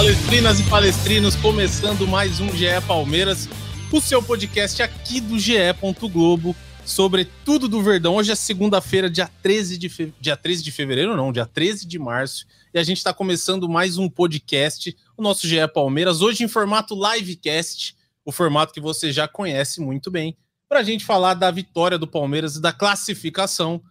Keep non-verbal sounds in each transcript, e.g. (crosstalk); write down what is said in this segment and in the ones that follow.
Palestrinas e palestrinos, começando mais um GE Palmeiras, o seu podcast aqui do GE. Globo sobre tudo do Verdão. Hoje é segunda-feira, dia 13 de fe... dia 13 de fevereiro, não, dia 13 de março, e a gente está começando mais um podcast, o nosso GE Palmeiras, hoje em formato livecast, o formato que você já conhece muito bem, para a gente falar da vitória do Palmeiras e da classificação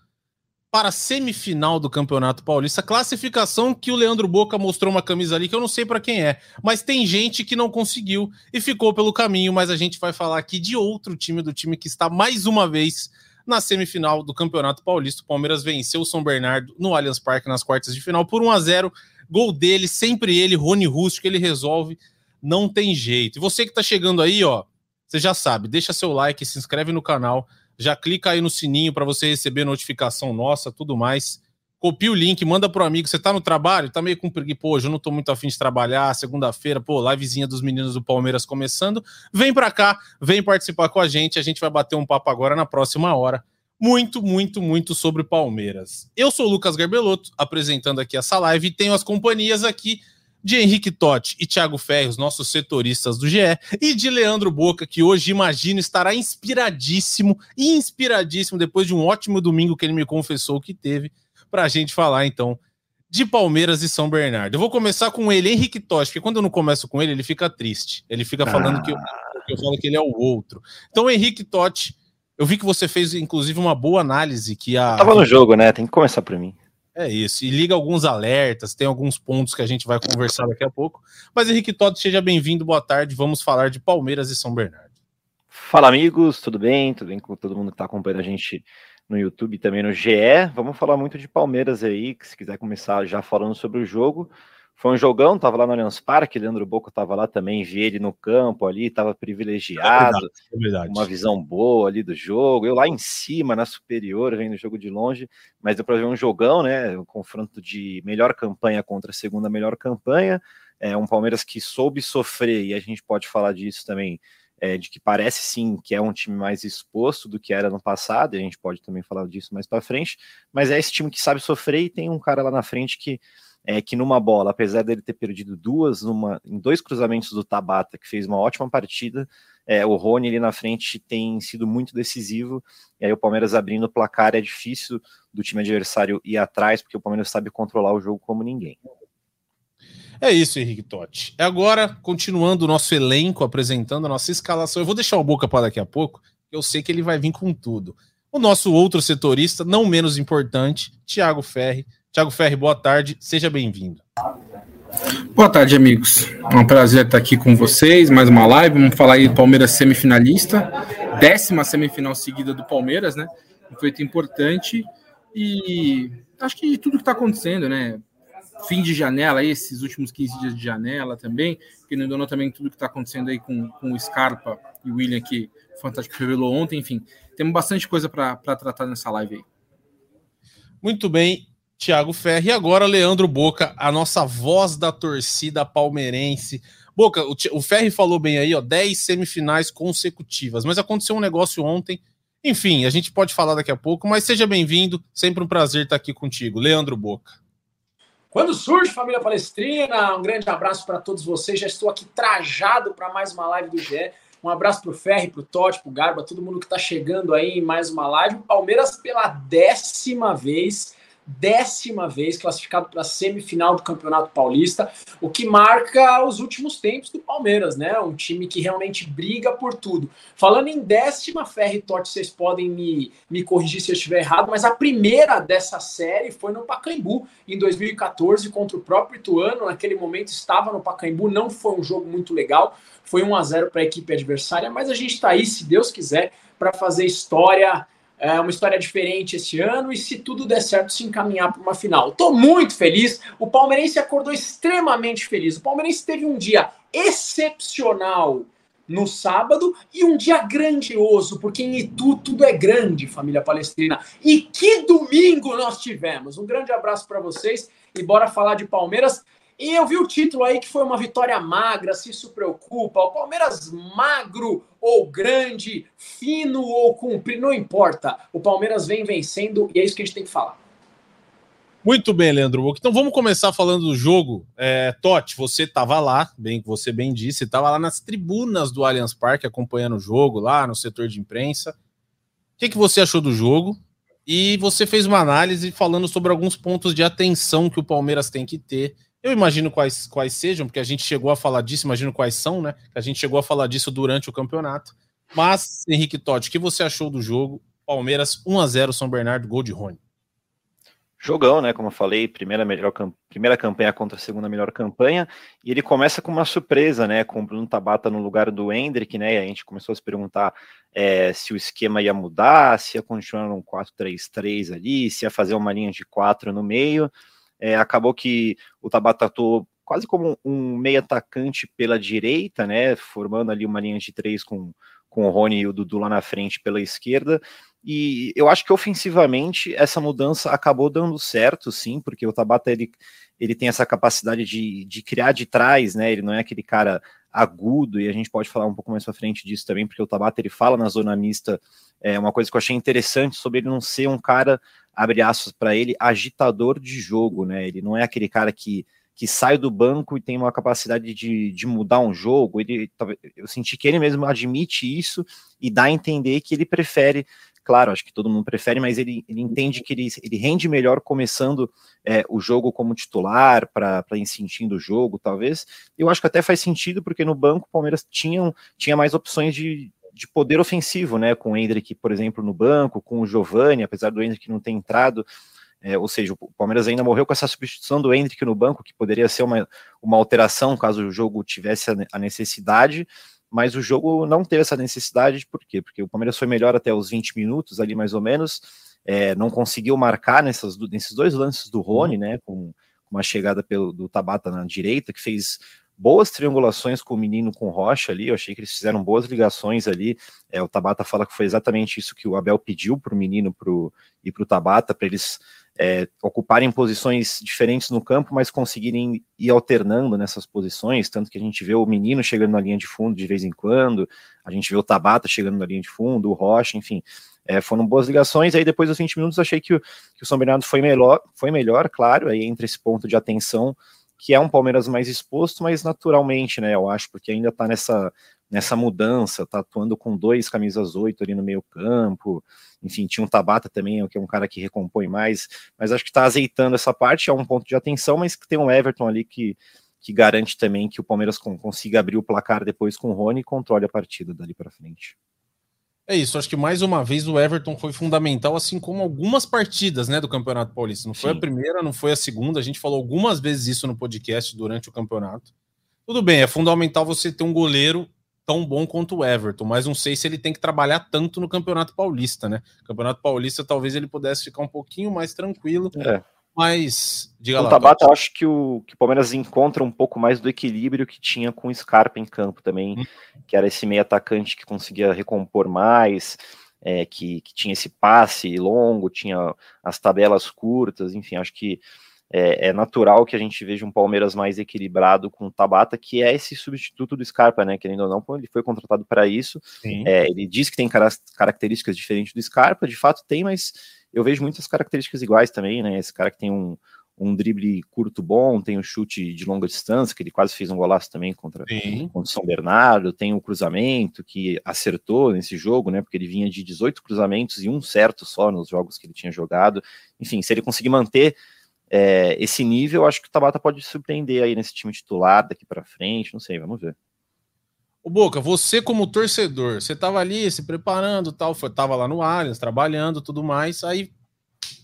para a semifinal do Campeonato Paulista. Classificação que o Leandro Boca mostrou uma camisa ali que eu não sei para quem é, mas tem gente que não conseguiu e ficou pelo caminho. Mas a gente vai falar aqui de outro time, do time que está mais uma vez na semifinal do Campeonato Paulista. O Palmeiras venceu o São Bernardo no Allianz Parque nas quartas de final por 1 a 0 Gol dele, sempre ele, Rony que ele resolve. Não tem jeito. E você que está chegando aí, ó, você já sabe, deixa seu like, se inscreve no canal já clica aí no sininho para você receber notificação nossa, tudo mais. Copia o link, manda pro amigo. Você tá no trabalho, tá meio com preguiça, pô, hoje eu não tô muito afim de trabalhar, segunda-feira, pô, livezinha dos meninos do Palmeiras começando. Vem pra cá, vem participar com a gente, a gente vai bater um papo agora na próxima hora. Muito, muito, muito sobre Palmeiras. Eu sou o Lucas Garbelotto, apresentando aqui essa live e tenho as companhias aqui de Henrique Totti e Thiago Ferros, nossos setoristas do GE, e de Leandro Boca, que hoje, imagino, estará inspiradíssimo, inspiradíssimo, depois de um ótimo domingo que ele me confessou que teve, para a gente falar, então, de Palmeiras e São Bernardo. Eu vou começar com ele, Henrique Totti, porque quando eu não começo com ele, ele fica triste. Ele fica falando ah. que, eu, eu falo que ele é o outro. Então, Henrique Totti, eu vi que você fez, inclusive, uma boa análise que a... Tava no jogo, né? Tem que começar para mim. É isso. E liga alguns alertas, tem alguns pontos que a gente vai conversar daqui a pouco. Mas Henrique Todd, seja bem-vindo, boa tarde. Vamos falar de Palmeiras e São Bernardo. Fala, amigos, tudo bem? Tudo bem com todo mundo que está acompanhando a gente no YouTube também no GE. Vamos falar muito de Palmeiras aí, que se quiser começar já falando sobre o jogo. Foi um jogão, tava lá no Allianz Parque, Leandro Boco tava lá também, vi ele no campo ali, tava privilegiado, é verdade, é uma visão boa ali do jogo. Eu lá em cima, na superior, vendo o jogo de longe, mas deu para ver um jogão, né? Um confronto de melhor campanha contra a segunda melhor campanha. É um Palmeiras que soube sofrer, e a gente pode falar disso também, é, de que parece sim que é um time mais exposto do que era no passado, e a gente pode também falar disso mais para frente, mas é esse time que sabe sofrer e tem um cara lá na frente que é que numa bola, apesar dele ter perdido duas, numa, em dois cruzamentos do Tabata, que fez uma ótima partida, é, o Rony ali na frente tem sido muito decisivo, e aí o Palmeiras abrindo o placar é difícil do time adversário ir atrás, porque o Palmeiras sabe controlar o jogo como ninguém. É isso, Henrique Totti. Agora, continuando o nosso elenco, apresentando a nossa escalação, eu vou deixar o Boca para daqui a pouco, eu sei que ele vai vir com tudo. O nosso outro setorista, não menos importante, Thiago Ferri, Tiago Ferri, boa tarde, seja bem-vindo. Boa tarde, amigos. É um prazer estar aqui com vocês, mais uma live. Vamos falar aí do Palmeiras semifinalista, décima semifinal seguida do Palmeiras, né? Um feito importante e acho que tudo que está acontecendo, né? Fim de janela, esses últimos 15 dias de janela também, que não donou também tudo que está acontecendo aí com, com o Scarpa e o William, que o Fantástico revelou ontem, enfim, temos bastante coisa para tratar nessa live aí. Muito bem, Thiago Ferri e agora Leandro Boca, a nossa voz da torcida palmeirense. Boca, o, o Ferri falou bem aí, ó, 10 semifinais consecutivas, mas aconteceu um negócio ontem. Enfim, a gente pode falar daqui a pouco, mas seja bem-vindo, sempre um prazer estar aqui contigo. Leandro Boca. Quando surge, família palestrina, um grande abraço para todos vocês. Já estou aqui trajado para mais uma live do GE. Um abraço para o Ferri, para o Totti, para o Garba, todo mundo que está chegando aí em mais uma live. Palmeiras, pela décima vez, décima vez classificado para a semifinal do Campeonato Paulista, o que marca os últimos tempos do Palmeiras, né? Um time que realmente briga por tudo. Falando em décima, Ferre Totti, vocês podem me, me corrigir se eu estiver errado, mas a primeira dessa série foi no Pacaembu, em 2014, contra o próprio Ituano. Naquele momento estava no Pacaembu, não foi um jogo muito legal, foi 1 a 0 para a equipe adversária, mas a gente está aí, se Deus quiser, para fazer história é, uma história diferente esse ano e, se tudo der certo, se encaminhar para uma final. Estou muito feliz. O palmeirense acordou extremamente feliz. O palmeirense teve um dia excepcional no sábado e um dia grandioso, porque em Itu tudo é grande, família palestrina. E que domingo nós tivemos! Um grande abraço para vocês e bora falar de Palmeiras. E eu vi o título aí que foi uma vitória magra, se isso preocupa. O Palmeiras magro ou grande, fino ou comprido, não importa. O Palmeiras vem vencendo e é isso que a gente tem que falar. Muito bem, Leandro. Então vamos começar falando do jogo. É, Totti, você estava lá, bem você bem disse, estava lá nas tribunas do Allianz Parque acompanhando o jogo, lá no setor de imprensa. O que, que você achou do jogo? E você fez uma análise falando sobre alguns pontos de atenção que o Palmeiras tem que ter. Eu imagino quais, quais sejam, porque a gente chegou a falar disso, imagino quais são, né? A gente chegou a falar disso durante o campeonato. Mas, Henrique Totti, o que você achou do jogo? Palmeiras 1 a 0 São Bernardo, gol de Rony. Jogão, né? Como eu falei, primeira, melhor, primeira campanha contra a segunda melhor campanha. E ele começa com uma surpresa, né? Com o Bruno Tabata no lugar do Hendrick, né? E a gente começou a se perguntar é, se o esquema ia mudar, se ia continuar um 4-3-3 ali, se ia fazer uma linha de 4 no meio. É, acabou que o Tabata atuou quase como um meio atacante pela direita, né? Formando ali uma linha de três com, com o Rony e o Dudu lá na frente pela esquerda. E eu acho que ofensivamente essa mudança acabou dando certo, sim, porque o Tabata ele, ele tem essa capacidade de, de criar de trás, né? Ele não é aquele cara agudo, e a gente pode falar um pouco mais pra frente disso também, porque o Tabata ele fala na zona mista é uma coisa que eu achei interessante sobre ele não ser um cara, abre aspas para ele, agitador de jogo, né? Ele não é aquele cara que que sai do banco e tem uma capacidade de, de mudar um jogo. Ele, eu senti que ele mesmo admite isso e dá a entender que ele prefere claro, acho que todo mundo prefere, mas ele, ele entende que ele, ele rende melhor começando é, o jogo como titular, para ir sentindo o jogo, talvez. Eu acho que até faz sentido, porque no banco o Palmeiras tinha, tinha mais opções de, de poder ofensivo, né? Com o Hendrick, por exemplo, no banco, com o Giovani, apesar do Hendrick não ter entrado. É, ou seja, o Palmeiras ainda morreu com essa substituição do Hendrick no banco, que poderia ser uma, uma alteração caso o jogo tivesse a, necessidade mas o jogo não teve essa necessidade, por quê? Porque o Palmeiras foi melhor até os 20 minutos ali, mais ou menos, é, não conseguiu marcar nessas, nesses dois lances do Rony, né, com uma chegada pelo, do Tabata na direita, que fez boas triangulações com o menino com Rocha ali, eu achei que eles fizeram boas ligações ali, é, o Tabata fala que foi exatamente isso que o Abel pediu para o menino pro, e para o Tabata, para eles é, ocuparem posições diferentes no campo, mas conseguirem ir alternando nessas posições, tanto que a gente vê o menino chegando na linha de fundo de vez em quando, a gente vê o Tabata chegando na linha de fundo, o Rocha, enfim, é, foram boas ligações, aí depois dos 20 minutos achei que o, que o São Bernardo foi melhor, foi melhor, claro, aí entre esse ponto de atenção, que é um Palmeiras mais exposto, mas naturalmente, né, eu acho, porque ainda tá nessa, nessa mudança, tá atuando com dois camisas oito ali no meio campo, enfim, tinha um Tabata também, que é um cara que recompõe mais, mas acho que está azeitando essa parte, é um ponto de atenção, mas que tem um Everton ali que, que garante também que o Palmeiras consiga abrir o placar depois com o Rony e controle a partida dali para frente. É isso, acho que mais uma vez o Everton foi fundamental, assim como algumas partidas né, do Campeonato Paulista. Não foi Sim. a primeira, não foi a segunda, a gente falou algumas vezes isso no podcast durante o campeonato. Tudo bem, é fundamental você ter um goleiro tão bom quanto o Everton, mas não sei se ele tem que trabalhar tanto no Campeonato Paulista, né? Campeonato Paulista talvez ele pudesse ficar um pouquinho mais tranquilo. É. Mas, diga o. Tabata, eu acho que o, que o Palmeiras encontra um pouco mais do equilíbrio que tinha com o Scarpa em campo também, hum. que era esse meio atacante que conseguia recompor mais, é, que, que tinha esse passe longo, tinha as tabelas curtas, enfim, acho que é, é, natural que a gente veja um Palmeiras mais equilibrado com o Tabata, que é esse substituto do Scarpa, né? Querendo ou não, ele foi contratado para isso. É, ele diz que tem características diferentes do Scarpa, de fato tem, mas eu vejo muitas características iguais também, né? Esse cara que tem um, um drible curto bom, tem um chute de longa distância, que ele quase fez um golaço também contra, contra o São Bernardo, tem o um cruzamento que acertou nesse jogo, né? Porque ele vinha de 18 cruzamentos e um certo só nos jogos que ele tinha jogado. Enfim, se ele conseguir manter é, esse nível, acho que o Tabata pode surpreender aí nesse time titular daqui para frente, não sei, vamos ver. O Boca, você como torcedor, você tava ali se preparando, tal, foi, tava lá no Allianz, trabalhando, tudo mais, aí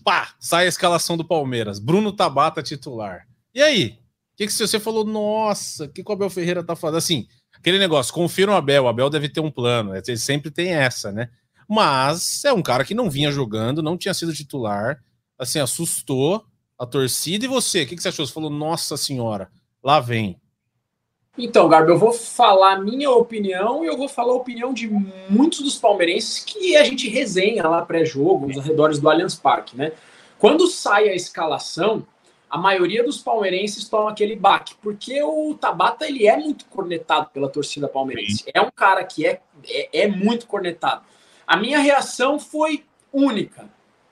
pá, sai a escalação do Palmeiras, Bruno Tabata titular. E aí? O que, que você falou? Nossa, o que, que o Abel Ferreira tá fazendo? Assim, aquele negócio, confira o Abel, o Abel deve ter um plano, ele sempre tem essa, né? Mas é um cara que não vinha jogando, não tinha sido titular, assim, assustou a torcida. E você, o que, que você achou? Você falou, nossa senhora, lá vem. Então, Garbo, eu vou falar a minha opinião e eu vou falar a opinião de muitos dos palmeirenses que a gente resenha lá pré-jogo, nos arredores do Allianz Parque, né? Quando sai a escalação, a maioria dos palmeirenses toma aquele baque, porque o Tabata ele é muito cornetado pela torcida palmeirense. É um cara que é, é, é muito cornetado. A minha reação foi única.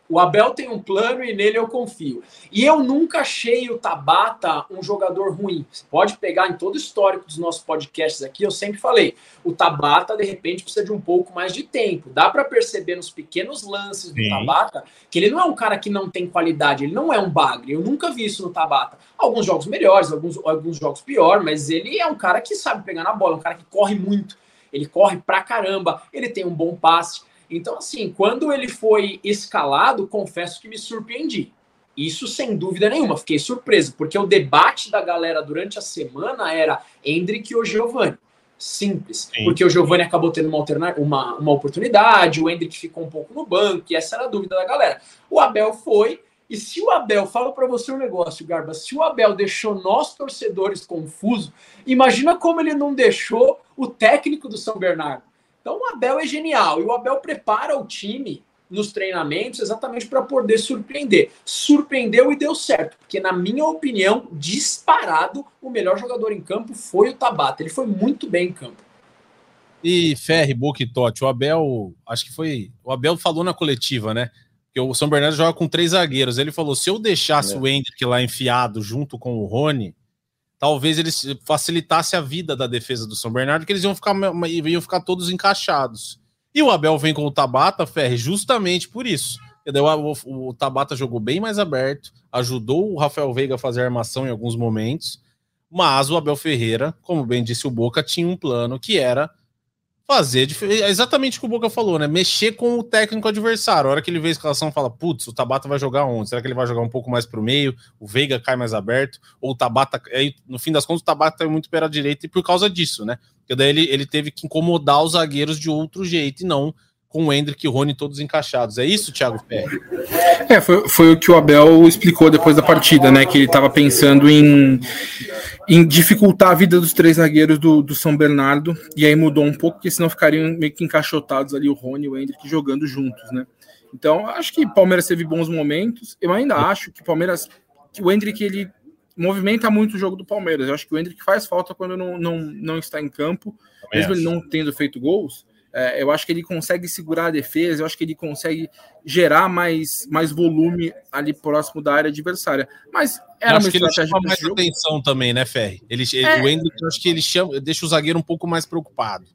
O Abel tem um plano e nele eu confio. E eu nunca achei o Tabata um jogador ruim. Você pode pegar em todo o histórico dos nossos podcasts aqui, eu sempre falei, o Tabata de repente precisa de um pouco mais de tempo. Dá para perceber nos pequenos lances do Sim. Tabata que ele não é um cara que não tem qualidade, ele não é um bagre. Eu nunca vi isso no Tabata. Alguns jogos melhores, alguns, alguns jogos pior, mas ele é um cara que sabe pegar na bola, um cara que corre muito. Ele corre pra caramba, ele tem um bom passe. Então, assim, quando ele foi escalado, confesso que me surpreendi. Isso sem dúvida nenhuma, fiquei surpreso, porque o debate da galera durante a semana era Hendrick ou Giovanni. Simples, Sim. porque o Giovanni acabou tendo uma, alterna uma, uma oportunidade, o Hendrick ficou um pouco no banco, e essa era a dúvida da galera. O Abel foi, e se o Abel, fala para você um negócio, Garba, se o Abel deixou nós torcedores confusos, imagina como ele não deixou o técnico do São Bernardo. Então o Abel é genial e o Abel prepara o time nos treinamentos exatamente para poder surpreender. Surpreendeu e deu certo, porque na minha opinião, disparado, o melhor jogador em campo foi o Tabata. Ele foi muito bem em campo. E Ferri, Boca e Totti, o Abel, acho que foi, o Abel falou na coletiva, né? Que o São Bernardo joga com três zagueiros. Ele falou: se eu deixasse é. o Hendrick lá enfiado junto com o Rony, talvez eles facilitasse a vida da defesa do São Bernardo, que eles iam ficar, iam ficar todos encaixados. E o Abel vem com o Tabata, Ferre, justamente por isso. O, o, Tabata jogou bem mais aberto, ajudou o Rafael Veiga a fazer armação em alguns momentos, mas o Abel Ferreira, como bem disse o Boca, tinha um plano que era fazer é exatamente o que o Boca falou, né? Mexer com o técnico adversário. A hora que ele vê a escalação, fala: putz, o Tabata vai jogar onde? Será que ele vai jogar um pouco mais para o meio? O Veiga cai mais aberto? Ou o Tabata. Aí, no fim das contas, o Tabata é muito pela direita e por causa disso, né? Porque daí ele, ele teve que incomodar os zagueiros de outro jeito e não com o Hendrick e o Rony todos encaixados. É isso, Thiago Ferri? É, foi, foi o que o Abel explicou depois da partida, né? Que ele estava pensando em, em dificultar a vida dos três zagueiros do, do São Bernardo, e aí mudou um pouco, porque senão ficariam meio que encaixotados ali o Rony e o Hendrick jogando juntos, né? Então, acho que o Palmeiras teve bons momentos. Eu ainda acho que o Palmeiras, que o Hendrick, ele movimenta muito o jogo do Palmeiras. Eu acho que o Hendrick faz falta quando não, não, não está em campo, mesmo ele não tendo feito gols é, eu acho que ele consegue segurar a defesa, eu acho que ele consegue gerar mais, mais volume ali próximo da área adversária. Mas era uma estratégia. Ele chama mais jogo. atenção também, né, Ferri? Ele, ele, é, o Hendrick, eu acho que ele chama, deixa o zagueiro um pouco mais preocupado.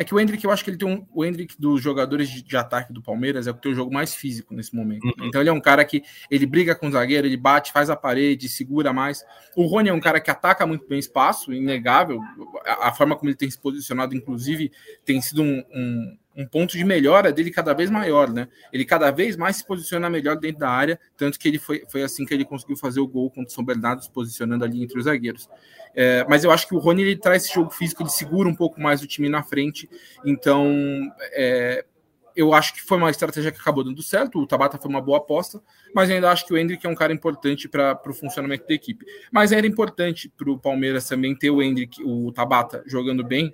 É que o Hendrick, eu acho que ele tem um. O Hendrick dos jogadores de, de ataque do Palmeiras é o que tem o jogo mais físico nesse momento. Uhum. Então ele é um cara que ele briga com o zagueiro, ele bate, faz a parede, segura mais. O Rony é um cara que ataca muito bem espaço, inegável. A, a forma como ele tem se posicionado, inclusive, tem sido um, um um ponto de melhora dele cada vez maior, né? Ele cada vez mais se posiciona melhor dentro da área, tanto que ele foi, foi assim que ele conseguiu fazer o gol contra o São Bernardo, se posicionando ali entre os zagueiros. É, mas eu acho que o Rony ele traz esse jogo físico, ele segura um pouco mais o time na frente, então é, eu acho que foi uma estratégia que acabou dando certo. O Tabata foi uma boa aposta, mas ainda acho que o Hendrick é um cara importante para o funcionamento da equipe. Mas era importante para o Palmeiras também ter o Hendrick, o Tabata jogando bem,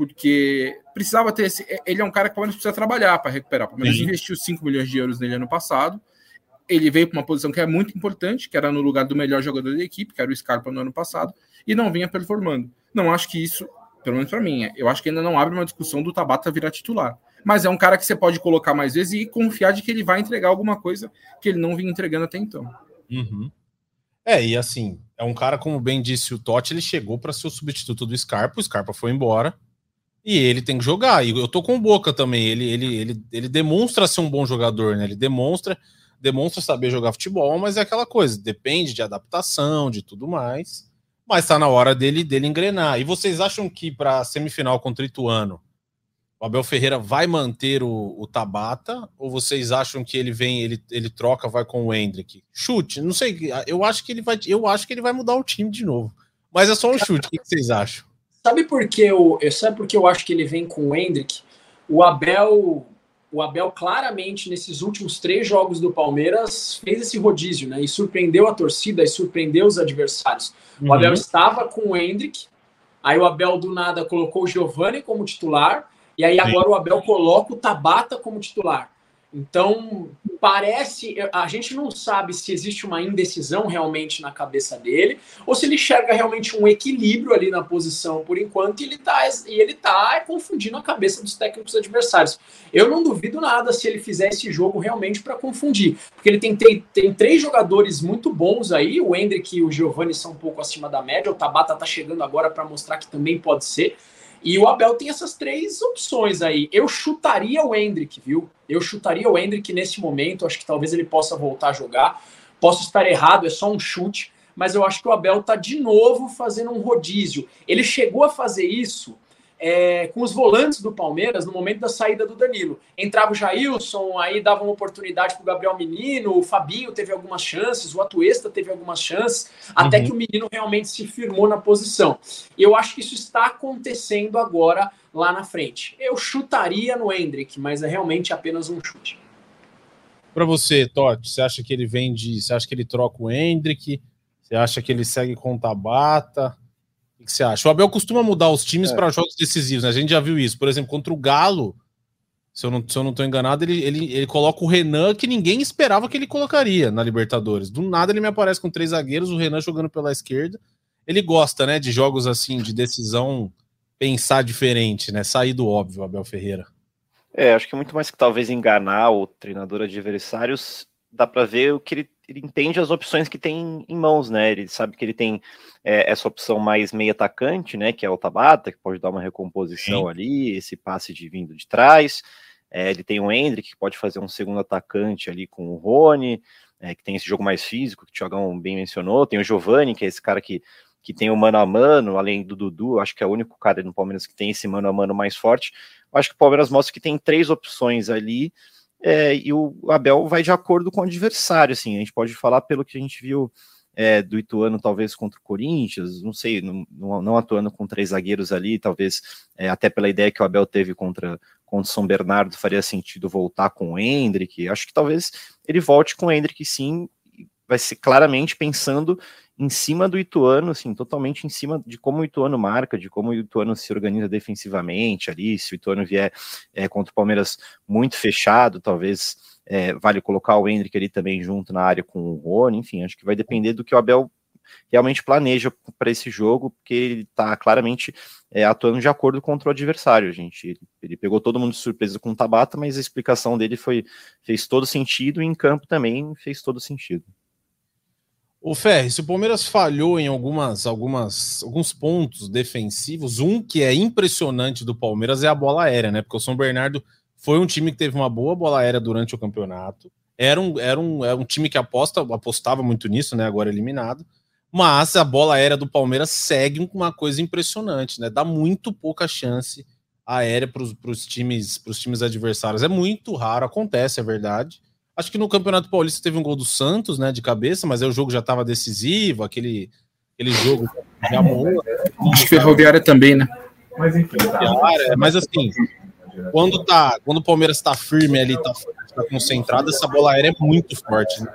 porque precisava ter esse. Ele é um cara que o Palmeiras precisa trabalhar para recuperar. O Palmeiras investiu 5 milhões de euros nele ano passado. Ele veio para uma posição que é muito importante, que era no lugar do melhor jogador da equipe, que era o Scarpa no ano passado, e não vinha performando. Não acho que isso, pelo menos para mim, é, eu acho que ainda não abre uma discussão do Tabata virar titular. Mas é um cara que você pode colocar mais vezes e confiar de que ele vai entregar alguma coisa que ele não vinha entregando até então. Uhum. É, e assim, é um cara, como bem disse o Totti, ele chegou para ser o substituto do Scarpa, o Scarpa foi embora, e ele tem que jogar. E eu tô com o Boca também. Ele, ele, ele, ele demonstra ser um bom jogador, né? Ele demonstra, demonstra saber jogar futebol, mas é aquela coisa, depende de adaptação, de tudo mais. Mas tá na hora dele, dele engrenar. E vocês acham que para semifinal contra o Ituano, o Abel Ferreira vai manter o, o, Tabata? Ou vocês acham que ele vem, ele, ele troca, vai com o Hendrick? Chute, não sei. Eu acho que ele vai, eu acho que ele vai mudar o time de novo. Mas é só um chute. O que vocês acham? Sabe por que eu, sabe por que eu acho que ele vem com o Hendrick? O Abel o Abel claramente, nesses últimos três jogos do Palmeiras, fez esse rodízio, né? E surpreendeu a torcida e surpreendeu os adversários. Uhum. O Abel estava com o Hendrick, aí o Abel do nada colocou o Giovani como titular, e aí agora Sim. o Abel coloca o Tabata como titular. Então, parece. A gente não sabe se existe uma indecisão realmente na cabeça dele, ou se ele enxerga realmente um equilíbrio ali na posição por enquanto, e ele está e ele tá confundindo a cabeça dos técnicos adversários. Eu não duvido nada se ele fizer esse jogo realmente para confundir, porque ele tem, tem, tem três jogadores muito bons aí, o Hendrick e o Giovanni são um pouco acima da média, o Tabata está chegando agora para mostrar que também pode ser. E o Abel tem essas três opções aí. Eu chutaria o Hendrick, viu? Eu chutaria o Hendrick nesse momento. Acho que talvez ele possa voltar a jogar. Posso estar errado, é só um chute. Mas eu acho que o Abel tá de novo fazendo um rodízio. Ele chegou a fazer isso é, com os volantes do Palmeiras no momento da saída do Danilo. Entrava o Jailson, aí dava uma oportunidade para o Gabriel Menino, o Fabinho teve algumas chances, o Atuesta teve algumas chances, uhum. até que o menino realmente se firmou na posição. E eu acho que isso está acontecendo agora lá na frente. Eu chutaria no Hendrick, mas é realmente apenas um chute. Para você, Totti, você acha que ele vem de. Você acha que ele troca o Hendrick? Você acha que ele segue com o Tabata? O que você acha? O Abel costuma mudar os times é. para jogos decisivos, né? A gente já viu isso. Por exemplo, contra o Galo, se eu não, se eu não tô enganado, ele, ele, ele coloca o Renan, que ninguém esperava que ele colocaria na Libertadores. Do nada ele me aparece com três zagueiros, o Renan jogando pela esquerda. Ele gosta, né, de jogos assim, de decisão, pensar diferente, né? Sair do óbvio, Abel Ferreira. É, acho que muito mais que talvez enganar o treinador adversários, dá para ver o que ele ele entende as opções que tem em mãos, né? Ele sabe que ele tem é, essa opção mais meio atacante, né? Que é o Tabata, que pode dar uma recomposição Sim. ali, esse passe de vindo de trás. É, ele tem o Hendrick, que pode fazer um segundo atacante ali com o Rony, é, que tem esse jogo mais físico, que o Thiagão bem mencionou. Tem o Giovani, que é esse cara que, que tem o mano a mano, além do Dudu, acho que é o único cara no Palmeiras que tem esse mano a mano mais forte. Eu acho que o Palmeiras mostra que tem três opções ali é, e o Abel vai de acordo com o adversário, assim, a gente pode falar pelo que a gente viu é, do Ituano, talvez contra o Corinthians, não sei, não, não atuando com três zagueiros ali, talvez é, até pela ideia que o Abel teve contra, contra o São Bernardo, faria sentido voltar com o Hendrick, acho que talvez ele volte com o Hendrick sim, vai ser claramente pensando em cima do Ituano, assim, totalmente em cima de como o Ituano marca, de como o Ituano se organiza defensivamente ali, se o Ituano vier é, contra o Palmeiras muito fechado, talvez é, vale colocar o Hendrick ali também junto na área com o Rony, enfim, acho que vai depender do que o Abel realmente planeja para esse jogo, porque ele está claramente é, atuando de acordo contra o adversário, gente. Ele, ele, pegou todo mundo de surpresa com o Tabata, mas a explicação dele foi fez todo sentido e em campo também fez todo sentido. O Ferri, se o Palmeiras falhou em algumas, algumas, alguns pontos defensivos, um que é impressionante do Palmeiras é a bola aérea, né? Porque o São Bernardo foi um time que teve uma boa bola aérea durante o campeonato. Era um, era um, era um time que aposta, apostava muito nisso, né? Agora eliminado. Mas a bola aérea do Palmeiras segue uma coisa impressionante, né? Dá muito pouca chance aérea para os times, times adversários. É muito raro, acontece, é verdade. Acho que no Campeonato Paulista teve um gol do Santos, né, de cabeça, mas aí o jogo já estava decisivo, aquele, aquele jogo de amor. De Ferroviária também, né? Mas enfim. Mas assim, quando, tá, quando o Palmeiras está firme ali, está tá concentrado, essa bola aérea é muito forte. Né?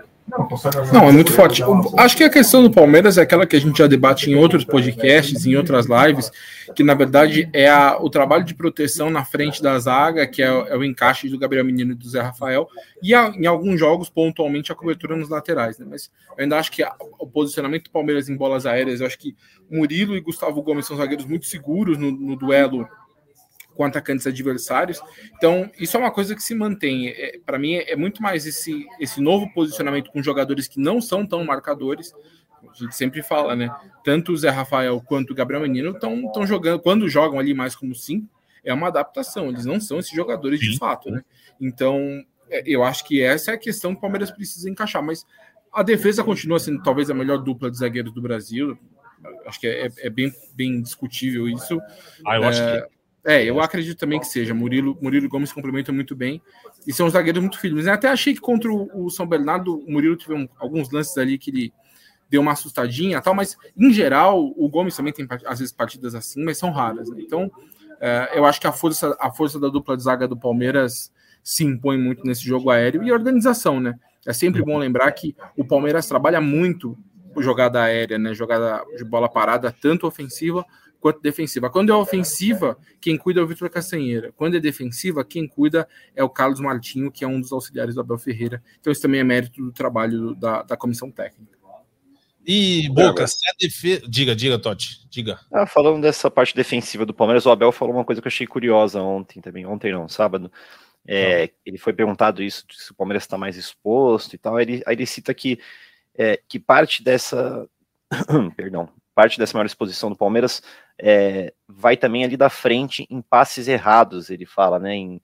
Não, é muito forte. Acho que a questão do Palmeiras é aquela que a gente já debate em outros podcasts, em outras lives, que na verdade é a, o trabalho de proteção na frente da zaga, que é, é o encaixe do Gabriel Menino e do Zé Rafael, e a, em alguns jogos, pontualmente, a cobertura nos laterais. Né? Mas eu ainda acho que a, o posicionamento do Palmeiras em bolas aéreas, eu acho que Murilo e Gustavo Gomes são zagueiros muito seguros no, no duelo com atacantes adversários. Então, isso é uma coisa que se mantém. É, Para mim, é, é, muito mais esse, esse novo posicionamento com jogadores que não são tão marcadores. A gente sempre fala, né? Tanto o Zé Rafael quanto o Gabriel Menino estão jogando, quando jogam ali mais como cinco, é uma adaptação. Eles não são esses jogadores de fato, né? Então, é, eu acho que essa é a questão que o Palmeiras precisa encaixar. Mas a defesa continua sendo talvez a melhor dupla de zagueiros do Brasil. Acho que é, é bem, bem discutível isso. Ah, eu acho que é. Eu acredito também que seja. Murilo, Murilo Gomes complementa muito bem. E são zagueiros muito firmes. Eu até achei que contra o, São Bernardo, o Murilo teve um, alguns lances ali que ele deu uma assustadinha tal, mas em geral, o Gomes também tem às vezes partidas assim, mas são raras. Né? Então, é, eu acho que a força, a força da dupla de zaga do Palmeiras se impõe muito nesse jogo aéreo e organização, né? É sempre bom lembrar que o Palmeiras trabalha muito jogada aérea, né? Jogada de bola parada, tanto ofensiva quanto defensiva. Quando é ofensiva, quem cuida é o Vitor Castanheira. Quando é defensiva, quem cuida é o Carlos Martinho, que é um dos auxiliares do Abel Ferreira. Então isso também é mérito do trabalho da, da comissão técnica. E Boca, se a defesa. Diga, diga, Totti, diga. Ah, falando dessa parte defensiva do Palmeiras, o Abel falou uma coisa que eu achei curiosa ontem também. Ontem não, sábado. É, ele foi perguntado isso, se o Palmeiras está mais exposto e tal. Aí ele, aí ele cita que, é, que parte dessa. (clears throat) perdão, parte dessa maior exposição do Palmeiras é, vai também ali da frente em passes errados, ele fala, né? Em,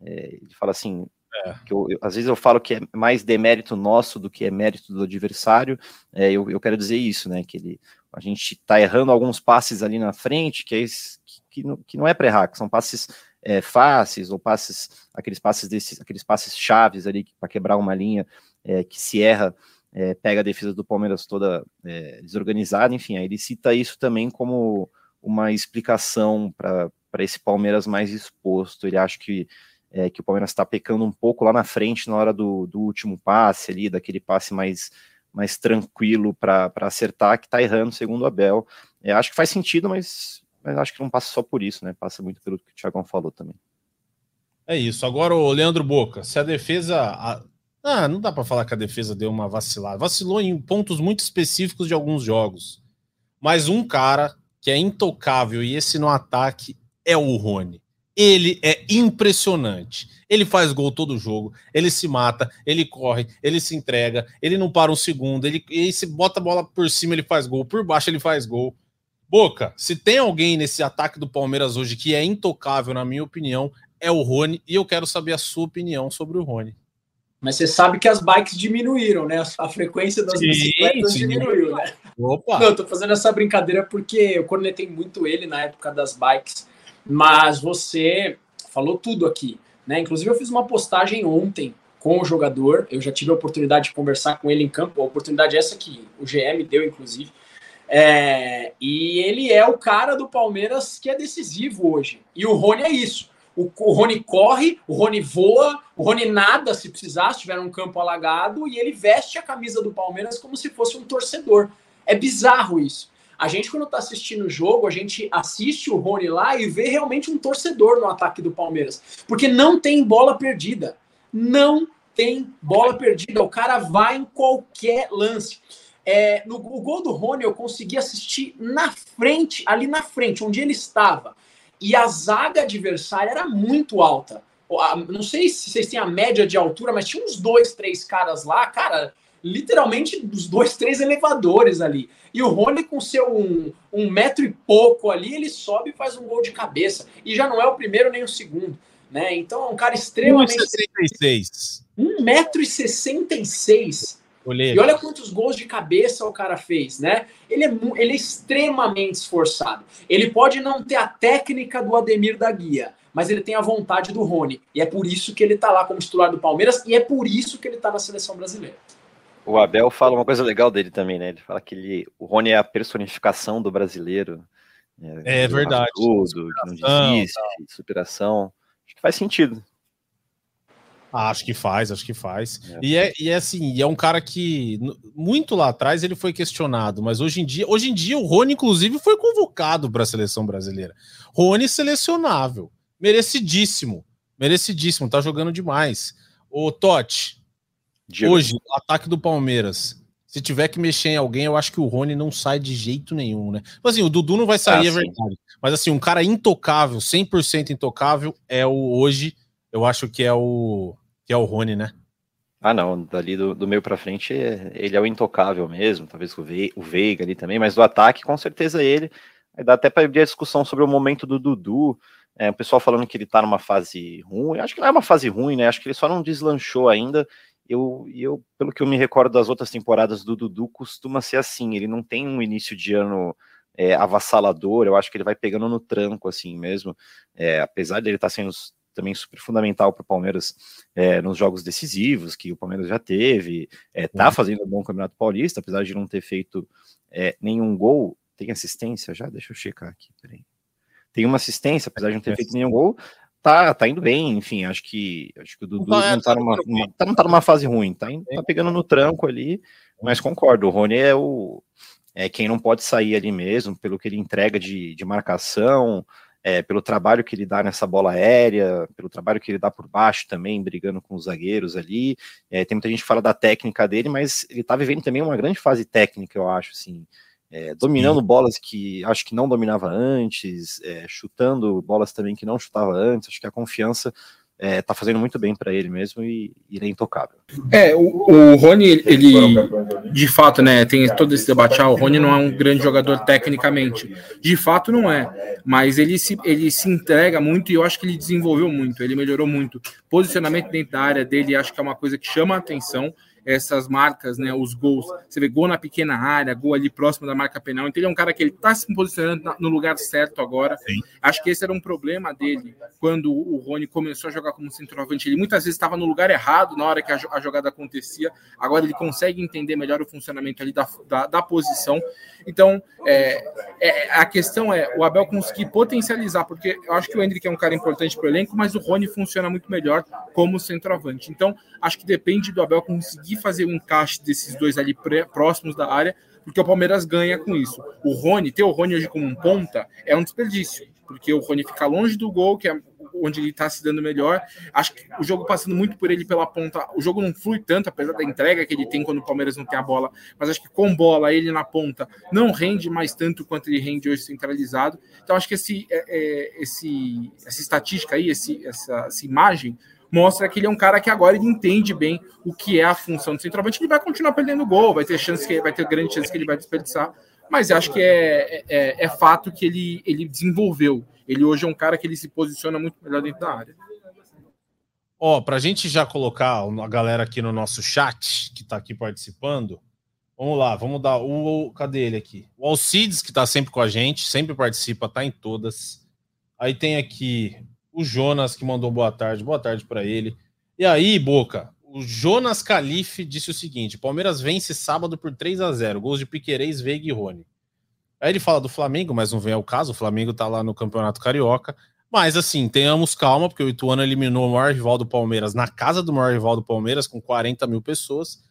é, ele fala assim. É. Que eu, eu, às vezes eu falo que é mais demérito nosso do que é mérito do adversário. É, eu, eu quero dizer isso, né? Que ele, a gente está errando alguns passes ali na frente, que, é, que, que, não, que não é para errar, que são passes é, fáceis ou passes, aqueles passes desses, aqueles passes chaves ali para quebrar uma linha é, que se erra, é, pega a defesa do Palmeiras toda é, desorganizada, enfim, aí ele cita isso também como uma explicação para esse Palmeiras mais exposto. Ele acha que, é, que o Palmeiras está pecando um pouco lá na frente na hora do, do último passe ali, daquele passe mais, mais tranquilo para acertar, que está errando, segundo o Abel. É, acho que faz sentido, mas mas acho que não passa só por isso, né? Passa muito pelo que o Thiagão falou também. É isso. Agora, o Leandro Boca, se a defesa. Ah, não dá para falar que a defesa deu uma vacilada. Vacilou em pontos muito específicos de alguns jogos. Mas um cara que é intocável e esse no ataque é o Rony. Ele é impressionante. Ele faz gol todo jogo, ele se mata, ele corre, ele se entrega, ele não para um segundo, ele, ele se bota a bola por cima, ele faz gol, por baixo ele faz gol. Boca, se tem alguém nesse ataque do Palmeiras hoje que é intocável, na minha opinião, é o Rony, e eu quero saber a sua opinião sobre o Rony. Mas você sabe que as bikes diminuíram, né? A frequência das sim, bicicletas sim. diminuiu, né? Opa! Não, eu tô fazendo essa brincadeira porque eu cornetei muito ele na época das bikes, mas você falou tudo aqui, né? Inclusive eu fiz uma postagem ontem com o jogador, eu já tive a oportunidade de conversar com ele em campo, a oportunidade essa que o GM deu, inclusive, é, e ele é o cara do Palmeiras que é decisivo hoje. E o Rony é isso. O, o Rony corre, o Rony voa, o Rony nada se precisar, se tiver um campo alagado, e ele veste a camisa do Palmeiras como se fosse um torcedor. É bizarro isso. A gente, quando tá assistindo o jogo, a gente assiste o Rony lá e vê realmente um torcedor no ataque do Palmeiras. Porque não tem bola perdida. Não tem bola perdida. O cara vai em qualquer lance. É, no o gol do Rony eu consegui assistir na frente, ali na frente, onde ele estava. E a zaga adversária era muito alta. Não sei se vocês têm a média de altura, mas tinha uns dois, três caras lá, cara, literalmente os dois, três elevadores ali. E o Rony, com seu um, um metro e pouco ali, ele sobe e faz um gol de cabeça. E já não é o primeiro nem o segundo. Né? Então é um cara extremamente. 1,66. 1,66m. Olhei. E olha quantos gols de cabeça o cara fez, né? Ele é, ele é extremamente esforçado. Ele pode não ter a técnica do Ademir da Guia, mas ele tem a vontade do Rony. E é por isso que ele tá lá como titular do Palmeiras e é por isso que ele tá na seleção brasileira. O Abel fala uma coisa legal dele também, né? Ele fala que ele, o Rony é a personificação do brasileiro. É, é verdade. Tudo, que não desiste, superação. Acho que faz sentido. Ah, acho que faz, acho que faz. É. E, é, e é assim, é um cara que muito lá atrás ele foi questionado, mas hoje em dia, hoje em dia o Rony, inclusive, foi convocado para a seleção brasileira. Rony selecionável, merecidíssimo, merecidíssimo, tá jogando demais. O Totti, hoje, o ataque do Palmeiras. Se tiver que mexer em alguém, eu acho que o Rony não sai de jeito nenhum, né? Mas assim, o Dudu não vai sair, ah, é verdade. Mas assim, um cara intocável, 100% intocável, é o hoje, eu acho que é o que é o Rony, né? Ah, não, dali do, do meio para frente ele é o intocável mesmo, talvez o, Ve o Veiga ali também, mas do ataque com certeza ele. Dá até para abrir a discussão sobre o momento do Dudu, é, o pessoal falando que ele tá numa fase ruim, acho que não é uma fase ruim, né? Acho que ele só não deslanchou ainda. Eu, eu, pelo que eu me recordo das outras temporadas do Dudu, costuma ser assim, ele não tem um início de ano é, avassalador, eu acho que ele vai pegando no tranco assim mesmo, é, apesar de ele estar tá sendo também super fundamental para o Palmeiras é, nos jogos decisivos que o Palmeiras já teve, é, tá uhum. fazendo um bom campeonato paulista, apesar de não ter feito é, nenhum gol. Tem assistência já? Deixa eu checar aqui, peraí. Tem uma assistência, apesar de não ter feito nenhum gol. tá, tá indo bem, enfim, acho que acho que o Dudu não tá, numa, uma, tá, não tá numa fase ruim, tá, tá pegando no tranco ali, mas concordo, o Rony é o é quem não pode sair ali mesmo, pelo que ele entrega de, de marcação, é, pelo trabalho que ele dá nessa bola aérea, pelo trabalho que ele dá por baixo também, brigando com os zagueiros ali. É, tem muita gente que fala da técnica dele, mas ele tá vivendo também uma grande fase técnica, eu acho, assim. É, dominando Sim. bolas que acho que não dominava antes, é, chutando bolas também que não chutava antes. Acho que a confiança é, tá fazendo muito bem para ele mesmo e, e ele é intocável. É, o, o Rony, ele, de fato, né, tem todo esse debate, ah, o Rony não é um grande jogador tecnicamente. De fato não é, mas ele se, ele se entrega muito e eu acho que ele desenvolveu muito, ele melhorou muito. Posicionamento dentro da área dele, acho que é uma coisa que chama a atenção essas marcas, né, os gols. Você vê gol na pequena área, gol ali próximo da marca penal. Então ele é um cara que ele está se posicionando no lugar certo agora. Sim. Acho que esse era um problema dele quando o Rony começou a jogar como centroavante. Ele muitas vezes estava no lugar errado na hora que a, jogada acontecia. Agora ele consegue entender melhor o funcionamento ali da, da, da posição. Então é, é, a questão é o Abel conseguir potencializar, porque eu acho que o Hendrick é um cara importante para o elenco, mas o Rony funciona muito melhor como centroavante. Então acho que depende do Abel conseguir conseguir fazer um encaixe desses dois ali próximos da área, porque o Palmeiras ganha com isso. O Rony, ter o Rony hoje como um ponta é um desperdício, porque o Rony fica longe do gol, que é onde ele está se dando melhor. Acho que o jogo passando muito por ele pela ponta, o jogo não flui tanto, apesar da entrega que ele tem quando o Palmeiras não tem a bola, mas acho que com bola, ele na ponta, não rende mais tanto quanto ele rende hoje centralizado. Então acho que esse, é, é, esse, essa estatística aí, esse, essa, essa imagem, mostra que ele é um cara que agora ele entende bem o que é a função do centroavante. Ele vai continuar perdendo gol, vai ter chance que vai ter grande chance que ele vai desperdiçar, mas acho que é, é, é fato que ele, ele desenvolveu. Ele hoje é um cara que ele se posiciona muito melhor dentro da área. Ó, oh, para a gente já colocar a galera aqui no nosso chat que está aqui participando, vamos lá, vamos dar o, cadê ele aqui? O Alcides que está sempre com a gente, sempre participa, tá em todas. Aí tem aqui o Jonas que mandou boa tarde, boa tarde para ele. E aí, Boca, o Jonas Calife disse o seguinte: Palmeiras vence sábado por 3 a 0 gols de Piquerez, Veiga e Rony. Aí ele fala do Flamengo, mas não vem ao caso, o Flamengo tá lá no Campeonato Carioca. Mas assim, tenhamos calma, porque o Ituano eliminou o maior rival do Palmeiras na casa do maior rival do Palmeiras, com 40 mil pessoas.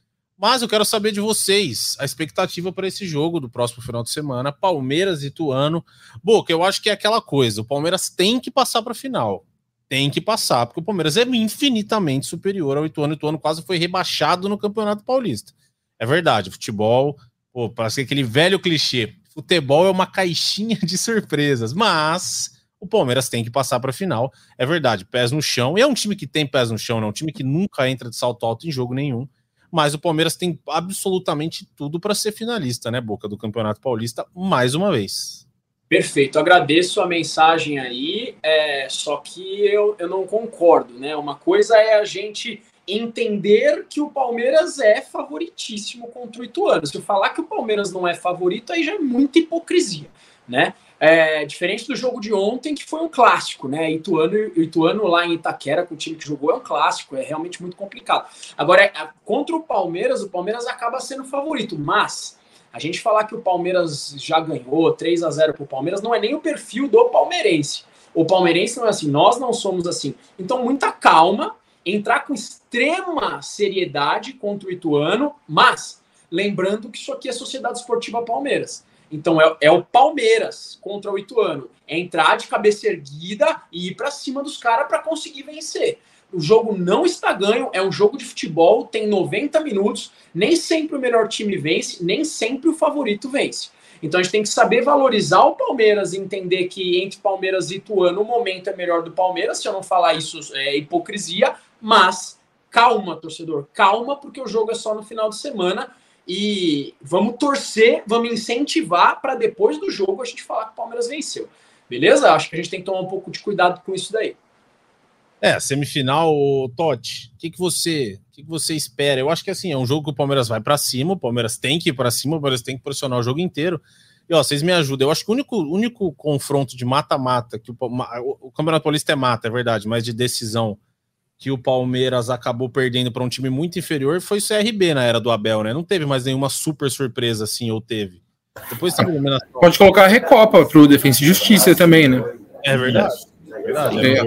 Mas eu quero saber de vocês a expectativa para esse jogo do próximo final de semana, Palmeiras e Ituano. Boca, eu acho que é aquela coisa, o Palmeiras tem que passar para a final. Tem que passar, porque o Palmeiras é infinitamente superior ao Ituano. O Ituano quase foi rebaixado no Campeonato Paulista. É verdade, futebol, pô, parece aquele velho clichê. Futebol é uma caixinha de surpresas, mas o Palmeiras tem que passar para a final. É verdade, pés no chão. E é um time que tem pés no chão, não é um time que nunca entra de salto alto em jogo nenhum mas o Palmeiras tem absolutamente tudo para ser finalista, né, Boca, do Campeonato Paulista, mais uma vez. Perfeito, agradeço a mensagem aí, é, só que eu, eu não concordo, né? Uma coisa é a gente entender que o Palmeiras é favoritíssimo contra o Ituano. Se eu falar que o Palmeiras não é favorito, aí já é muita hipocrisia, né? É, diferente do jogo de ontem, que foi um clássico, né? Ituano, Ituano lá em Itaquera, com o time que jogou, é um clássico, é realmente muito complicado. Agora, é, contra o Palmeiras, o Palmeiras acaba sendo favorito, mas a gente falar que o Palmeiras já ganhou 3 a 0 para o Palmeiras não é nem o perfil do palmeirense. O palmeirense não é assim, nós não somos assim. Então, muita calma, entrar com extrema seriedade contra o Ituano, mas lembrando que isso aqui é Sociedade Esportiva Palmeiras. Então é, é, o Palmeiras contra o Ituano. É entrar de cabeça erguida e ir para cima dos caras para conseguir vencer. O jogo não está ganho, é um jogo de futebol, tem 90 minutos, nem sempre o melhor time vence, nem sempre o favorito vence. Então a gente tem que saber valorizar o Palmeiras e entender que entre Palmeiras e Ituano o momento é melhor do Palmeiras. Se eu não falar isso é hipocrisia, mas calma, torcedor, calma, porque o jogo é só no final de semana e vamos torcer, vamos incentivar para depois do jogo a gente falar que o Palmeiras venceu. Beleza? Acho que a gente tem que tomar um pouco de cuidado com isso daí. É, semifinal, Totti, o que, que você o que, que você espera? Eu acho que assim, é um jogo que o Palmeiras vai para cima, o Palmeiras tem que ir para cima, o Palmeiras tem que pressionar o jogo inteiro. E ó, vocês me ajudam. Eu acho que o único, único confronto de mata-mata que o, o Campeonato Paulista é mata, é verdade, mas de decisão que o Palmeiras acabou perdendo para um time muito inferior foi o CRB na era do Abel, né? Não teve mais nenhuma super surpresa assim, ou teve. Depois Pode colocar a Recopa para o Defensa e Justiça também, né? É verdade. É,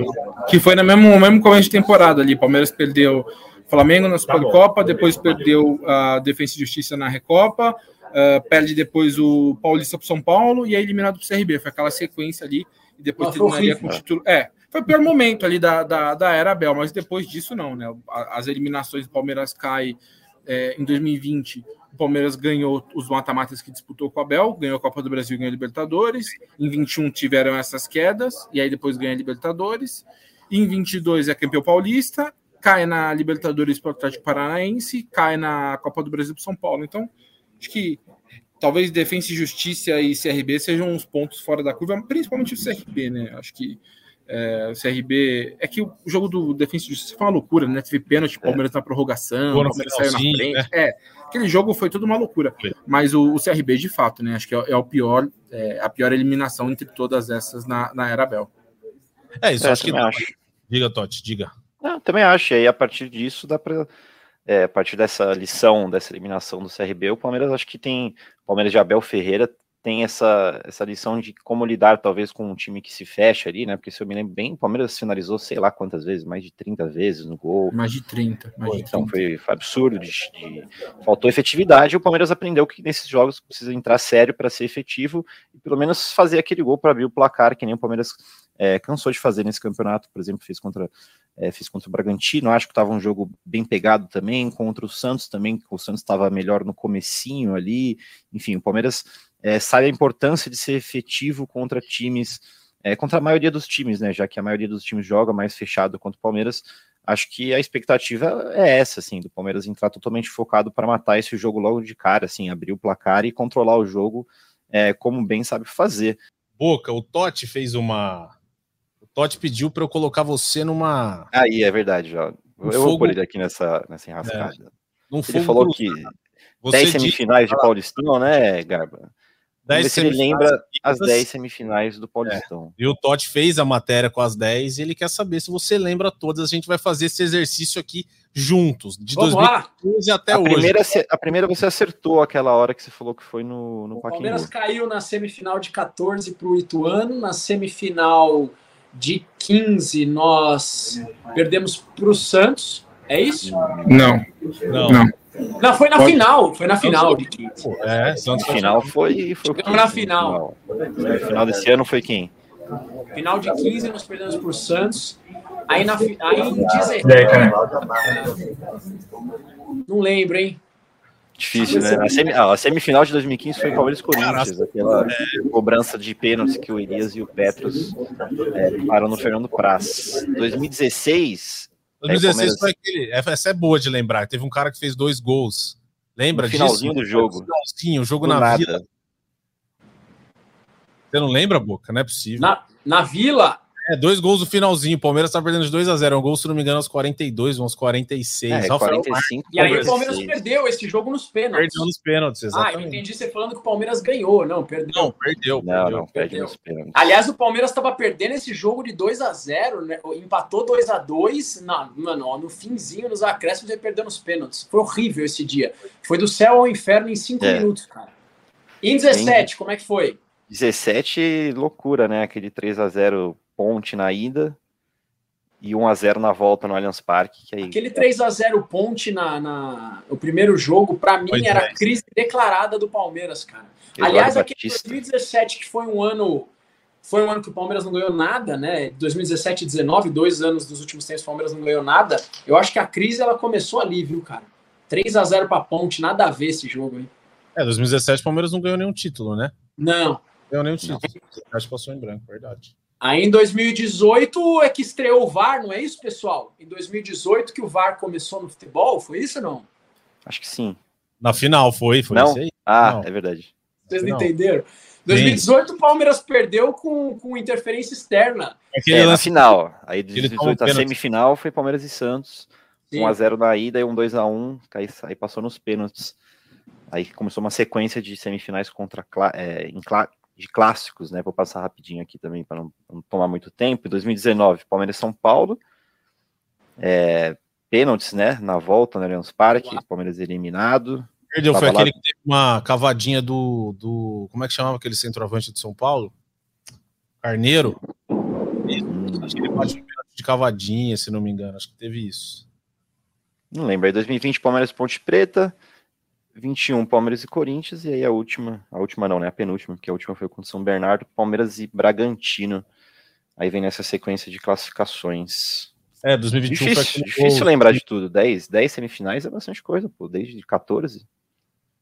que foi no mesmo, mesmo começo de temporada ali. Palmeiras perdeu Flamengo na Supercopa, depois perdeu a Defesa e Justiça na Recopa, uh, perde depois o Paulista para São Paulo e é eliminado para o CRB. Foi aquela sequência ali e depois Nossa, terminaria com o título. É, foi o pior momento ali da, da, da era Abel, mas depois disso não, né? As eliminações do Palmeiras cai é, em 2020. O Palmeiras ganhou os mata-matas que disputou com o Abel, ganhou a Copa do Brasil, ganhou a Libertadores. Em 21 tiveram essas quedas e aí depois ganha a Libertadores. Em 22 é campeão paulista, cai na Libertadores para o Atlético Paranaense, cai na Copa do Brasil para São Paulo. Então, acho que talvez Defensa e Justiça e CRB sejam uns pontos fora da curva, principalmente o CRB, né? Acho que é, o CRB. É que o jogo do Defensa e Justiça foi uma loucura, né? Teve pênalti, é. Palmeiras na prorrogação, Palmeiras saiu na frente. Né? É, aquele jogo foi tudo uma loucura. Mas o, o, CRB, de fato, né? Acho que é, é o pior, é, a pior eliminação entre todas essas na, na era Bel. É, isso, é, acho que. Acho. Diga, Totti, diga. Não, também acho. E aí, a partir disso, dá para. É, a partir dessa lição, dessa eliminação do CRB, o Palmeiras acho que tem. O Palmeiras de Abel Ferreira tem essa, essa lição de como lidar, talvez, com um time que se fecha ali, né? Porque se eu me lembro bem, o Palmeiras finalizou sei lá quantas vezes, mais de 30 vezes no gol. Mais de 30. Mais de 30. Então foi, foi absurdo. De, de, faltou efetividade. E o Palmeiras aprendeu que nesses jogos precisa entrar sério para ser efetivo e pelo menos fazer aquele gol para abrir o placar, que nem o Palmeiras é, cansou de fazer nesse campeonato, por exemplo, fez contra, é, fez contra o Bragantino, acho que estava um jogo bem pegado também, contra o Santos também, o Santos estava melhor no comecinho ali, enfim, o Palmeiras é, sabe a importância de ser efetivo contra times, é, contra a maioria dos times, né? Já que a maioria dos times joga mais fechado contra o Palmeiras. Acho que a expectativa é essa, assim, do Palmeiras entrar totalmente focado para matar esse jogo logo de cara, assim, abrir o placar e controlar o jogo é, como bem sabe fazer. Boca, o Totti fez uma. O Totti pediu para eu colocar você numa. Aí, é verdade, já. Eu fogo... vou pôr ele aqui nessa, nessa enrascada. É. Ele falou que 10 semifinais de Paulistão, né, Garba? Vamos se ele lembra as 10 semifinais do Paulistão. É. E o Totti fez a matéria com as 10 e ele quer saber se você lembra todas. A gente vai fazer esse exercício aqui juntos, de Vamos 2015 lá. até a hoje. Primeira, a primeira você acertou aquela hora que você falou que foi no, no O Palmeiras caiu na semifinal de 14 para o Ituano, na semifinal de 15 nós perdemos para o Santos, é isso? Não. Não. Não. Não, foi na Pode... final. Foi na final de 15. É, Santos final foi. foi na final. No final desse ano foi quem? Final de 15, nós perdemos por Santos. Aí, na, aí em 17. Não lembro, hein? Difícil, né? A, semi, ah, a, semifinal de 2015 foi Palmeiras Corinthians, aquela cobrança de pênaltis que o Elias e o Petros é, param no Fernando Praz. 2016 2016 foi aquele. Essa é boa de lembrar. Teve um cara que fez dois gols. Lembra no finalzinho disso? do jogo. Finalzinho, o jogo do na nada. vila. Você não lembra, Boca? Não é possível. Na, na vila? É, dois gols no finalzinho. O Palmeiras tá perdendo de 2 a 0 Um gol, se não me engano, aos 42, uns 46. É, 45, e aí o Palmeiras perdeu esse jogo nos pênaltis. Perdeu nos pênaltis, exatamente. Ah, eu entendi você falando que o Palmeiras ganhou. Não, perdeu. Não, perdeu. Não, perdeu, não, perdeu. nos pênaltis. Aliás, o Palmeiras estava perdendo esse jogo de 2 a 0 né? Empatou 2 a 2 na, mano, ó, no finzinho, nos acréscimos, e perdeu nos pênaltis. Foi horrível esse dia. Foi do céu ao inferno em 5 é. minutos, cara. Em 17, Sim. como é que foi? 17, loucura, né? Aquele 3 a 0 Ponte na ida e 1 a 0 na volta no Allianz Parque. Que aí... Aquele 3 a 0 Ponte na, na o primeiro jogo, para mim, era a é. crise declarada do Palmeiras, cara. Eduardo Aliás, aquele 2017, que foi um ano foi um ano que o Palmeiras não ganhou nada, né? 2017 e 2019, dois anos dos últimos tempos o Palmeiras não ganhou nada. Eu acho que a crise ela começou ali, viu, cara? 3 a 0 para Ponte, nada a ver esse jogo, hein? É, 2017 o Palmeiras não ganhou nenhum título, né? Não. Não ganhou nenhum título. Acho que passou em branco, verdade. Aí em 2018 é que estreou o VAR, não é isso, pessoal? Em 2018 que o VAR começou no futebol, foi isso ou não? Acho que sim. Na final foi, foi não? isso aí. Ah, não. é verdade. Vocês não entenderam? 2018 o Palmeiras perdeu com, com interferência externa. Aquele é, na final. Aí 2018 a semifinal foi Palmeiras e Santos. 1x0 na ida e um 2x1. Aí, aí passou nos pênaltis. Aí começou uma sequência de semifinais contra é, em, de clássicos, né? Vou passar rapidinho aqui também para não, não, tomar muito tempo. Em 2019, Palmeiras São Paulo, é, pênaltis, né? Na volta no Allianz Parque, Palmeiras eliminado. Perdeu, foi aquele lá... que teve uma cavadinha do, do. Como é que chamava aquele centroavante de São Paulo? Carneiro. Hum, de cavadinha, se não me engano. Acho que teve isso. Não lembro. Aí 2020, Palmeiras Ponte Preta. 21, Palmeiras e Corinthians. E aí a última, a última não, né? A penúltima, porque a última foi contra São Bernardo, Palmeiras e Bragantino. Aí vem nessa sequência de classificações. É, 2021 difícil, difícil lembrar de tudo. 10, 10 semifinais é bastante coisa, pô, desde 14.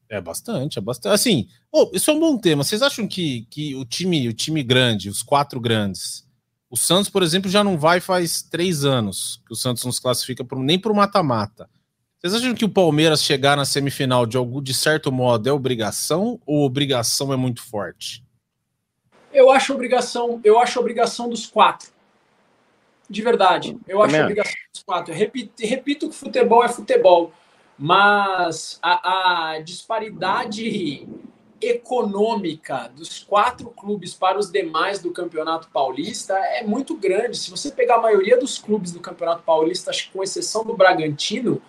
É bastante, é bastante. Assim, oh, isso é um bom tema. Vocês acham que, que o time, o time grande, os quatro grandes, o Santos, por exemplo, já não vai faz três anos que o Santos não se classifica por, nem para o mata-mata. Vocês acham que o Palmeiras chegar na semifinal de algum de certo modo é obrigação ou obrigação é muito forte? Eu acho obrigação, eu acho obrigação dos quatro. De verdade. Eu acho Também obrigação dos quatro. Repito, repito que futebol é futebol, mas a, a disparidade econômica dos quatro clubes para os demais do Campeonato Paulista é muito grande. Se você pegar a maioria dos clubes do Campeonato Paulista, acho que com exceção do Bragantino,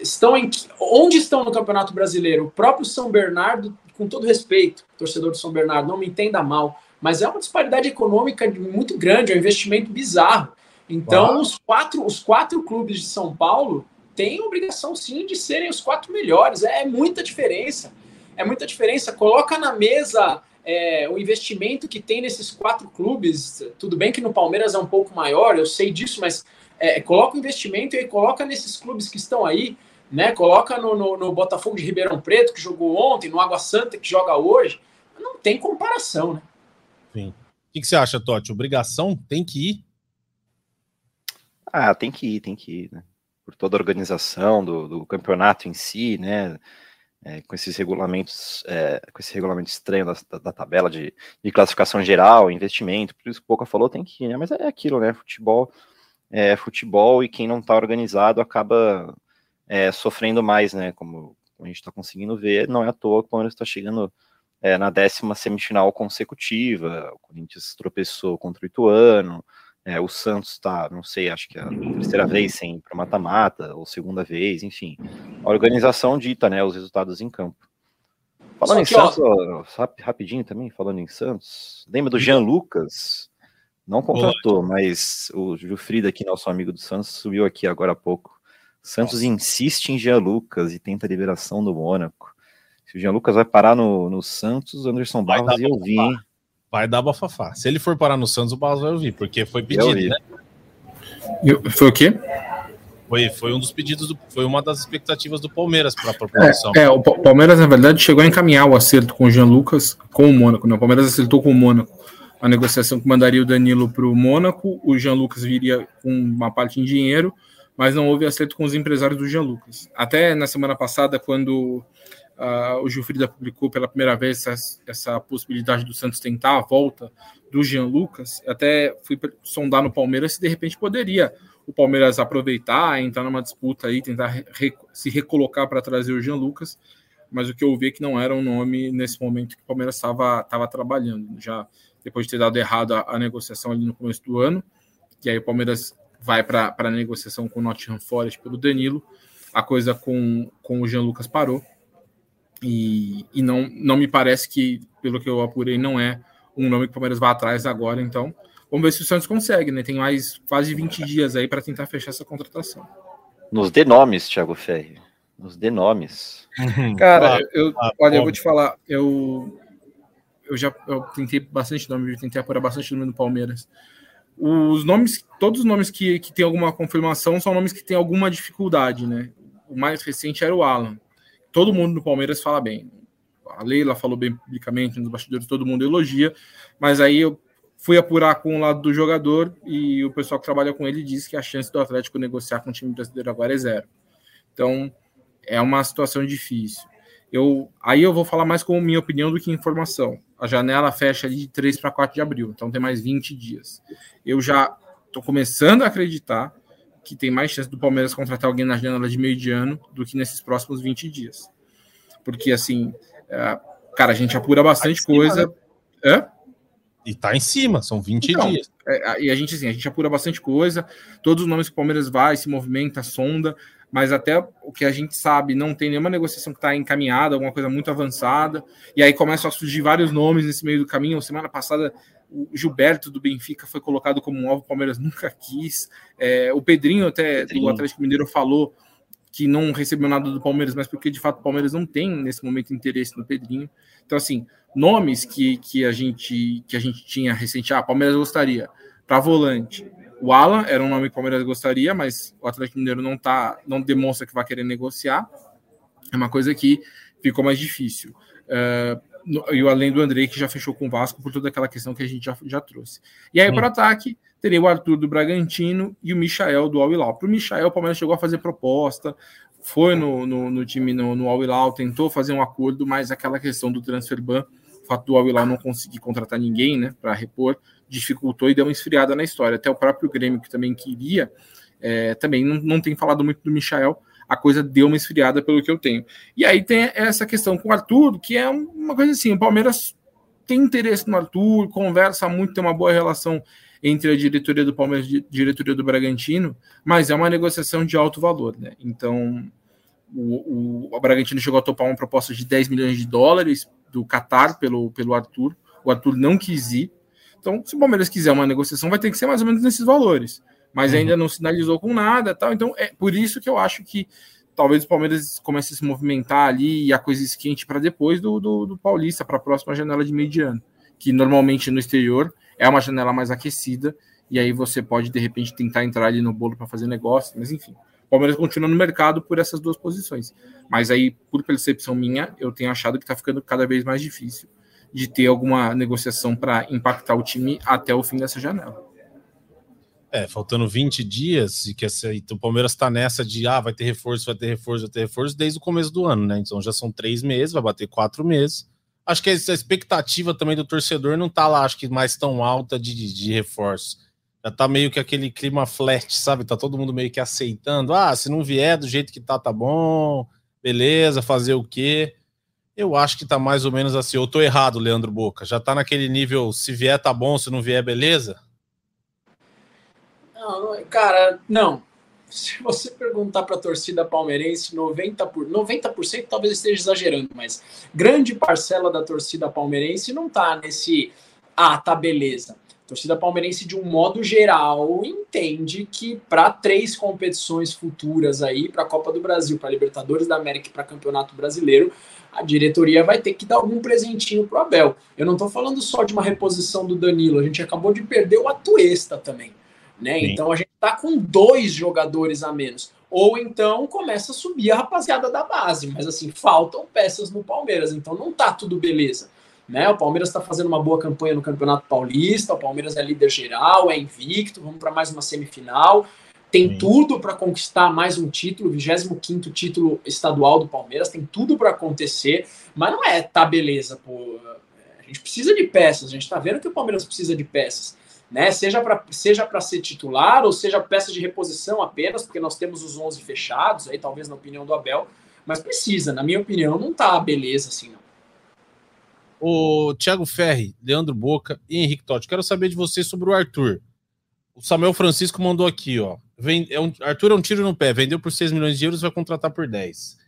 estão em onde estão no Campeonato Brasileiro? O próprio São Bernardo, com todo respeito, torcedor do São Bernardo, não me entenda mal, mas é uma disparidade econômica muito grande, é um investimento bizarro. Então, os quatro, os quatro clubes de São Paulo têm obrigação sim de serem os quatro melhores. É muita diferença é muita diferença. Coloca na mesa é, o investimento que tem nesses quatro clubes. Tudo bem que no Palmeiras é um pouco maior, eu sei disso, mas é, coloca o investimento e coloca nesses clubes que estão aí. Né? Coloca no, no, no, Botafogo de Ribeirão Preto, que jogou ontem, no Água Santa, que joga hoje. Não tem comparação, né? Sim. O que, que você acha, Totti? Obrigação? Tem que ir? Ah, tem que ir, tem que ir, né? Por toda a organização do, do campeonato em si, né? é, com esses regulamentos, é, com esse regulamento estranho da, da tabela de, de, classificação geral, investimento, por isso que o Pouca falou, tem que ir, né? Mas é aquilo, né? Futebol é futebol e quem não está organizado acaba é, sofrendo mais, né? Como a gente está conseguindo ver, não é à toa que o Palmeiras está chegando é, na décima semifinal consecutiva, o Corinthians tropeçou contra o Ituano, é, o Santos está, não sei, acho que é a terceira vez sem para mata-mata, ou segunda vez, enfim. A organização dita, né, os resultados em campo. Falando que, em Santos, ó, rapidinho também, falando em Santos, lembra do Jean Lucas? Não contratou, mas o Jufrida aqui, nosso amigo do Santos, subiu aqui agora há pouco. Santos Nossa. insiste em Jean Lucas e tenta a liberação do Mônaco. Se o Jean Lucas vai parar no, no Santos, Anderson Barros ia ouvir, hein? vai dar bafafá. Se ele for parar no Santos, o Barros vai ouvir, porque foi pedido, né? Eu, foi o quê? Foi, foi um dos pedidos, do, foi uma das expectativas do Palmeiras para a proposição. É, é, o Palmeiras, na verdade, chegou a encaminhar o acerto com o Jean Lucas com o Mônaco. Né? O Palmeiras acertou com o Mônaco a negociação que mandaria o Danilo para o Mônaco, o Jean Lucas viria com uma parte em dinheiro, mas não houve acerto com os empresários do Jean Lucas. Até na semana passada, quando Uh, o Gilfrida publicou pela primeira vez essa, essa, possibilidade do Santos tentar a volta do Jean Lucas. Até fui sondar no Palmeiras se de repente poderia o Palmeiras aproveitar, entrar numa disputa aí, tentar re, se recolocar para trazer o Jean Lucas. Mas o que eu vi é que não era um nome nesse momento que o Palmeiras estava trabalhando. Já depois de ter dado errado a, a, negociação ali no começo do ano, e aí o Palmeiras vai para a negociação com o Nottingham Forest pelo Danilo, a coisa com, com o Jean Lucas parou e, e não, não me parece que, pelo que eu apurei, não é um nome que o Palmeiras vai atrás agora. Então, vamos ver se o Santos consegue, né? Tem mais quase 20 dias aí para tentar fechar essa contratação. Nos dê nomes, Thiago Ferri. Nos dê nomes. (laughs) Cara, eu, olha, eu vou te falar, eu, eu já eu tentei bastante nome, eu tentei apurar bastante nome no Palmeiras. Os nomes, todos os nomes que, que tem alguma confirmação são nomes que têm alguma dificuldade, né? O mais recente era o Alan todo mundo no Palmeiras fala bem. A Leila falou bem publicamente nos bastidores, todo mundo elogia, mas aí eu fui apurar com o lado do jogador e o pessoal que trabalha com ele diz que a chance do Atlético negociar com o time brasileiro agora é zero. Então, é uma situação difícil. Eu, aí eu vou falar mais com minha opinião do que informação. A janela fecha ali de 3 para 4 de abril, então tem mais 20 dias. Eu já estou começando a acreditar que tem mais chance do Palmeiras contratar alguém na janela de meio de ano do que nesses próximos 20 dias. Porque, assim, é, cara, a gente apura bastante tá coisa. Né? E tá em cima, são 20 então, dias. É, e a gente, assim, a gente apura bastante coisa, todos os nomes que o Palmeiras vai, se movimenta, sonda. Mas até o que a gente sabe, não tem nenhuma negociação que está encaminhada, alguma coisa muito avançada, e aí começam a surgir vários nomes nesse meio do caminho. Semana passada, o Gilberto do Benfica foi colocado como um alvo, o Palmeiras nunca quis. É, o Pedrinho, até Pedrinho. do Atlético Mineiro, falou que não recebeu nada do Palmeiras, mas porque de fato o Palmeiras não tem nesse momento interesse no Pedrinho. Então, assim, nomes que, que, a, gente, que a gente tinha recente, ah, Palmeiras gostaria, para volante. O Alan era um nome que o Palmeiras gostaria, mas o Atlético Mineiro não tá, não demonstra que vai querer negociar. É uma coisa que ficou mais difícil. Uh, e além do André, que já fechou com o Vasco por toda aquela questão que a gente já, já trouxe. E aí, para ataque, teria o Arthur do Bragantino e o Michael do Al-Hilal. Para o Michael, o Palmeiras chegou a fazer proposta, foi no, no, no time no, no Al-Hilal, tentou fazer um acordo, mas aquela questão do transfer ban, o fato do Al-Hilal não conseguir contratar ninguém né, para repor, dificultou e deu uma esfriada na história. Até o próprio Grêmio, que também queria, é, também não, não tem falado muito do Michael, a coisa deu uma esfriada pelo que eu tenho. E aí tem essa questão com o Arthur, que é uma coisa assim, o Palmeiras tem interesse no Arthur, conversa muito, tem uma boa relação entre a diretoria do Palmeiras e a diretoria do Bragantino, mas é uma negociação de alto valor, né? Então, o, o, o Bragantino chegou a topar uma proposta de 10 milhões de dólares do Qatar pelo, pelo Arthur. O Arthur não quis ir, então, se o Palmeiras quiser uma negociação, vai ter que ser mais ou menos nesses valores. Mas uhum. ainda não sinalizou com nada tal. Então, é por isso que eu acho que talvez o Palmeiras comece a se movimentar ali e a coisa esquente para depois do, do, do Paulista, para a próxima janela de mediano. Que normalmente no exterior é uma janela mais aquecida. E aí você pode, de repente, tentar entrar ali no bolo para fazer negócio. Mas enfim, o Palmeiras continua no mercado por essas duas posições. Mas aí, por percepção minha, eu tenho achado que está ficando cada vez mais difícil de ter alguma negociação para impactar o time até o fim dessa janela. É, faltando 20 dias, e que essa, então, o Palmeiras está nessa de ah, vai ter reforço, vai ter reforço, vai ter reforço desde o começo do ano, né? Então já são três meses, vai bater quatro meses. Acho que a expectativa também do torcedor não tá lá, acho que mais tão alta de, de, de reforço. Já tá meio que aquele clima flat, sabe? Tá todo mundo meio que aceitando. Ah, se não vier do jeito que tá, tá bom, beleza, fazer o quê? Eu acho que tá mais ou menos assim. Eu tô errado, Leandro Boca. Já tá naquele nível, se vier tá bom, se não vier, beleza? Não, cara, não. Se você perguntar para a torcida palmeirense, 90%, por, 90% talvez esteja exagerando, mas grande parcela da torcida palmeirense não tá nesse. Ah, tá beleza. A torcida palmeirense, de um modo geral, entende que para três competições futuras aí, para a Copa do Brasil, para Libertadores da América e para Campeonato Brasileiro, a diretoria vai ter que dar algum presentinho pro Abel. Eu não estou falando só de uma reposição do Danilo, a gente acabou de perder o Atuesta também. Né? Então a gente está com dois jogadores a menos. Ou então começa a subir a rapaziada da base, mas assim, faltam peças no Palmeiras, então não tá tudo beleza. Né? O Palmeiras está fazendo uma boa campanha no Campeonato Paulista, o Palmeiras é líder geral, é invicto, vamos para mais uma semifinal tem Sim. tudo para conquistar mais um título, 25 título estadual do Palmeiras, tem tudo para acontecer, mas não é, tá beleza, pô. A gente precisa de peças, a gente está vendo que o Palmeiras precisa de peças, né? Seja para seja ser titular ou seja peças de reposição apenas, porque nós temos os 11 fechados, aí talvez na opinião do Abel, mas precisa, na minha opinião, não tá beleza assim, não. O Thiago Ferri, Leandro Boca e Henrique Totti, quero saber de vocês sobre o Arthur. O Samuel Francisco mandou aqui, ó. Vem, é um, Arthur é um tiro no pé, vendeu por 6 milhões de euros, vai contratar por 10.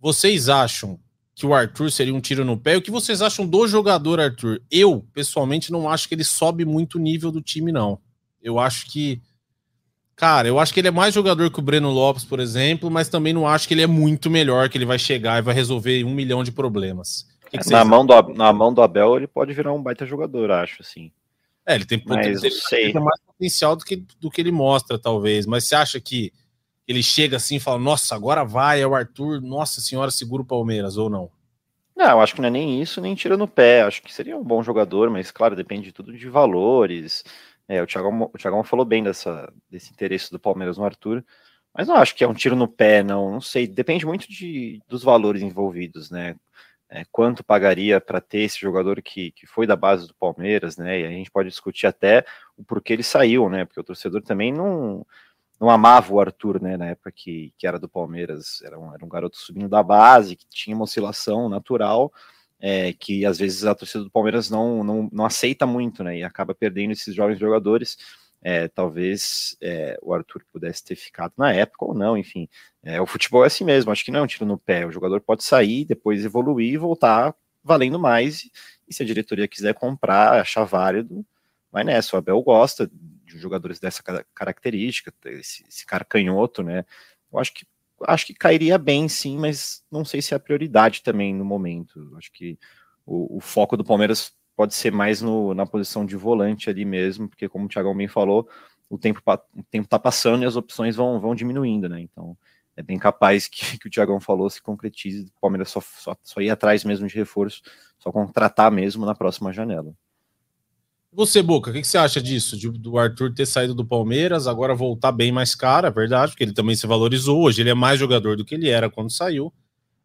Vocês acham que o Arthur seria um tiro no pé? O que vocês acham do jogador Arthur? Eu, pessoalmente, não acho que ele sobe muito o nível do time, não. Eu acho que. Cara, eu acho que ele é mais jogador que o Breno Lopes, por exemplo, mas também não acho que ele é muito melhor, que ele vai chegar e vai resolver um milhão de problemas. Que que na, mão do, na mão do Abel, ele pode virar um baita jogador, acho, assim. É, ele tem, mas, tem, tem mais potencial do que, do que ele mostra, talvez. Mas você acha que ele chega assim e fala: Nossa, agora vai, é o Arthur, nossa senhora, segura o Palmeiras, ou não? Não, eu acho que não é nem isso, nem tira no pé. Acho que seria um bom jogador, mas claro, depende de tudo de valores. É, o Thiagão, o Thiagão falou bem dessa, desse interesse do Palmeiras no Arthur, mas não acho que é um tiro no pé, não. Não sei, depende muito de, dos valores envolvidos, né? É, quanto pagaria para ter esse jogador que, que foi da base do Palmeiras, né? E a gente pode discutir até o porquê ele saiu, né? Porque o torcedor também não, não amava o Arthur, né? Na época que, que era do Palmeiras, era um, era um garoto subindo da base, que tinha uma oscilação natural, é, que às vezes a torcida do Palmeiras não, não, não aceita muito, né? E acaba perdendo esses jovens jogadores. É, talvez é, o Arthur pudesse ter ficado na época ou não, enfim. É, o futebol é assim mesmo, acho que não é um tiro no pé. O jogador pode sair, depois evoluir voltar valendo mais. E se a diretoria quiser comprar, achar válido, vai nessa. O Abel gosta de jogadores dessa característica, esse, esse cara canhoto, né? Eu acho que acho que cairia bem, sim, mas não sei se é a prioridade também no momento. Acho que o, o foco do Palmeiras pode ser mais no, na posição de volante ali mesmo, porque como o Thiago bem falou, o tempo o tempo está passando e as opções vão, vão diminuindo, né? Então é bem capaz que, que o Thiagão falou se concretize, o Palmeiras só, só, só ir atrás mesmo de reforço, só contratar mesmo na próxima janela. Você, Boca, o que, que, você acha disso? De, do Arthur ter saído do Palmeiras, agora voltar bem mais caro, é verdade, porque ele também se valorizou. Hoje ele é mais jogador do que ele era quando saiu.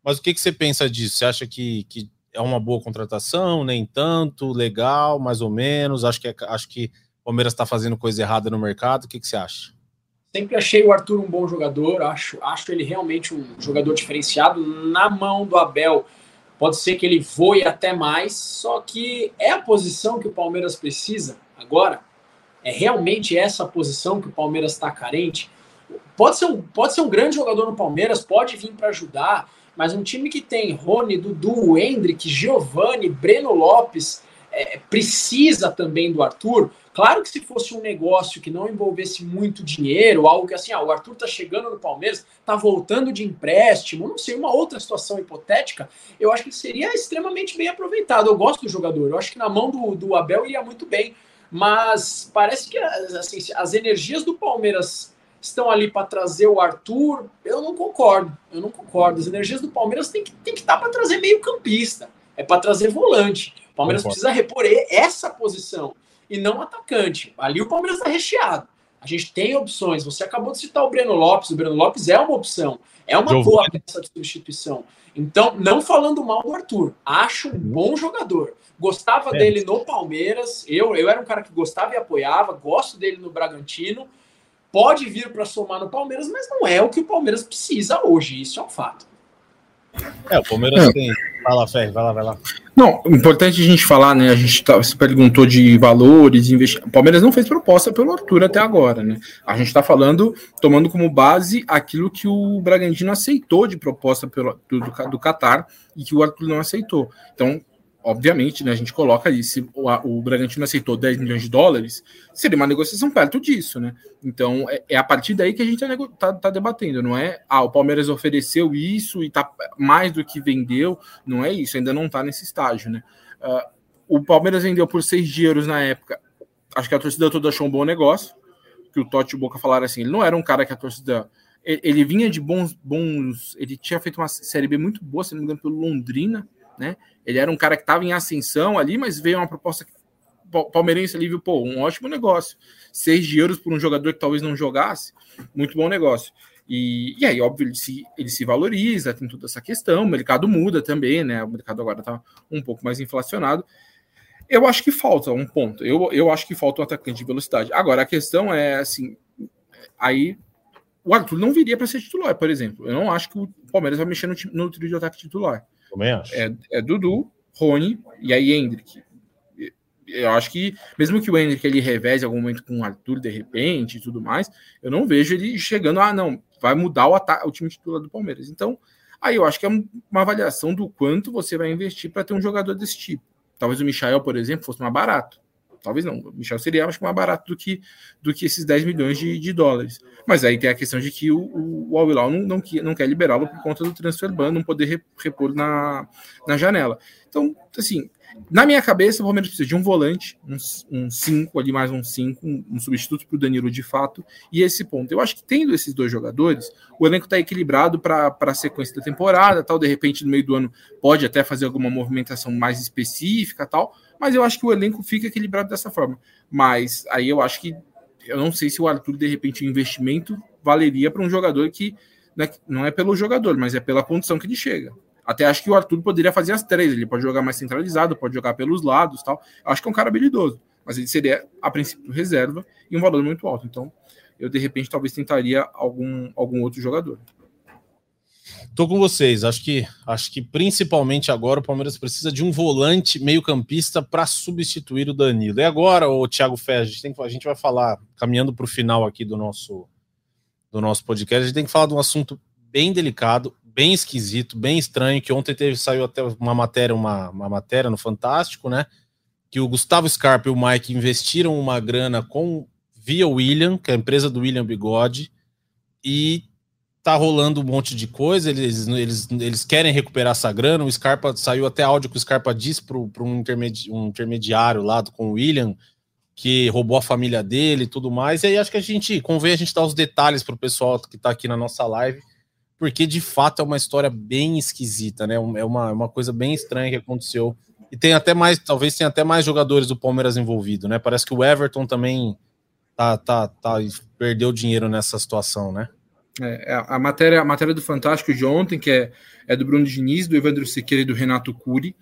Mas o que, que você pensa disso? Você acha que, que é uma boa contratação, nem tanto, legal, mais ou menos? Acho que, é, acho que o Palmeiras está fazendo coisa errada no mercado. O que, que você acha? Sempre achei o Arthur um bom jogador, acho, acho ele realmente um jogador diferenciado. Na mão do Abel, Pode ser que ele voe até mais, só que é a posição que o Palmeiras precisa agora. É realmente essa posição que o Palmeiras está carente. Pode ser, um, pode ser um grande jogador no Palmeiras, pode vir para ajudar, mas um time que tem Rony, Dudu, Hendrick, Giovanni, Breno Lopes, é, precisa também do Arthur. Claro que se fosse um negócio que não envolvesse muito dinheiro, algo que assim, ah, o Arthur tá chegando no Palmeiras, tá voltando de empréstimo, não sei, uma outra situação hipotética, eu acho que seria extremamente bem aproveitado. Eu gosto do jogador, eu acho que na mão do, do Abel iria muito bem, mas parece que assim, as energias do Palmeiras estão ali para trazer o Arthur, eu não concordo, eu não concordo. As energias do Palmeiras tem que, tem que estar tá para trazer meio campista, é para trazer volante. O Palmeiras precisa repor essa posição e não atacante. Ali o Palmeiras está recheado. A gente tem opções. Você acabou de citar o Breno Lopes. O Breno Lopes é uma opção. É uma boa peça de substituição. Então, não falando mal do Arthur, acho um bom jogador. Gostava é. dele no Palmeiras. Eu, eu era um cara que gostava e apoiava. Gosto dele no Bragantino. Pode vir para somar no Palmeiras, mas não é o que o Palmeiras precisa hoje. Isso é um fato. É, o Palmeiras é. tem. Vai lá, Ferre, vai lá, vai lá. Não, importante a gente falar, né? A gente tá, se perguntou de valores, investir. O Palmeiras não fez proposta pelo Arthur até agora, né? A gente está falando, tomando como base aquilo que o Bragantino aceitou de proposta pelo, do, do Qatar e que o Arthur não aceitou. Então, obviamente, né, a gente coloca ali, se o, o Bragantino aceitou 10 milhões de dólares, seria uma negociação perto disso, né? Então, é, é a partir daí que a gente está tá, debatendo, não é, ah, o Palmeiras ofereceu isso e tá mais do que vendeu, não é isso, ainda não está nesse estágio, né? Uh, o Palmeiras vendeu por 6 de euros na época, acho que a torcida toda achou um bom negócio, que o Totti e o Boca falaram assim, ele não era um cara que a torcida... Ele vinha de bons, bons. Ele tinha feito uma série B muito boa, se não me engano, pelo Londrina, né? Ele era um cara que estava em ascensão ali, mas veio uma proposta palmeirense ali, viu, pô, um ótimo negócio. 6 de euros por um jogador que talvez não jogasse, muito bom negócio. E, e aí, óbvio, ele se, ele se valoriza, tem toda essa questão, o mercado muda também, né? O mercado agora está um pouco mais inflacionado. Eu acho que falta um ponto. Eu, eu acho que falta um atacante de velocidade. Agora, a questão é assim: aí o Arthur não viria para ser titular, por exemplo. Eu não acho que o Palmeiras vai mexer no, no trio de ataque titular. Também acho. É, é Dudu, Rony e aí Hendrick. Eu acho que, mesmo que o Hendrick ele reveze algum momento com o Arthur de repente e tudo mais, eu não vejo ele chegando, ah, não, vai mudar o, o time titular do Palmeiras. Então, aí eu acho que é uma avaliação do quanto você vai investir para ter um jogador desse tipo. Talvez o Michael, por exemplo, fosse mais barato. Talvez não. Michel seria acho, mais barato do que, do que esses 10 milhões de, de dólares. Mas aí tem a questão de que o, o, o Al-Hilal não, não, não quer liberá-lo por conta do transfer ban, não poder repor na, na janela. Então, assim, na minha cabeça, o Palmeiras precisa de um volante, um 5 um ali, mais um 5, um, um, substituto para o Danilo de fato, e esse ponto. Eu acho que tendo esses dois jogadores, o elenco está equilibrado para a sequência da temporada, tal. De repente, no meio do ano, pode até fazer alguma movimentação mais específica, tal mas eu acho que o elenco fica equilibrado dessa forma. Mas aí eu acho que eu não sei se o Arthur, de repente, o investimento valeria para um jogador que né, não é pelo jogador, mas é pela condição que ele chega. Até acho que o Arthur poderia fazer as três. Ele pode jogar mais centralizado, pode jogar pelos lados tal. Acho que é um cara habilidoso. Mas ele seria, a princípio, reserva e um valor muito alto. Então, eu, de repente, talvez tentaria algum, algum outro jogador. Tô com vocês. Acho que, acho que principalmente agora o Palmeiras precisa de um volante meio-campista para substituir o Danilo. E agora, o Thiago Ferreira, a gente, tem, a gente vai falar, caminhando para o final aqui do nosso, do nosso podcast, a gente tem que falar de um assunto bem delicado, bem esquisito, bem estranho, que ontem teve, saiu até uma matéria, uma, uma matéria no Fantástico, né? Que o Gustavo Scarpa e o Mike investiram uma grana com via William, que é a empresa do William Bigode, e tá rolando um monte de coisa, eles, eles, eles querem recuperar essa grana. O Scarpa saiu até áudio que o Scarpa disse para um, intermedi um intermediário lá com o William que roubou a família dele e tudo mais. E aí acho que a gente convém a gente dar os detalhes para o pessoal que está aqui na nossa live, porque de fato é uma história bem esquisita, né? É uma, é uma coisa bem estranha que aconteceu. E tem até mais, talvez tenha até mais jogadores do Palmeiras envolvido, né? Parece que o Everton também tá, tá, tá, perdeu dinheiro nessa situação, né? É, é, a, matéria, a matéria do Fantástico de ontem, que é, é do Bruno Diniz, do Evandro Siqueira e do Renato Cury,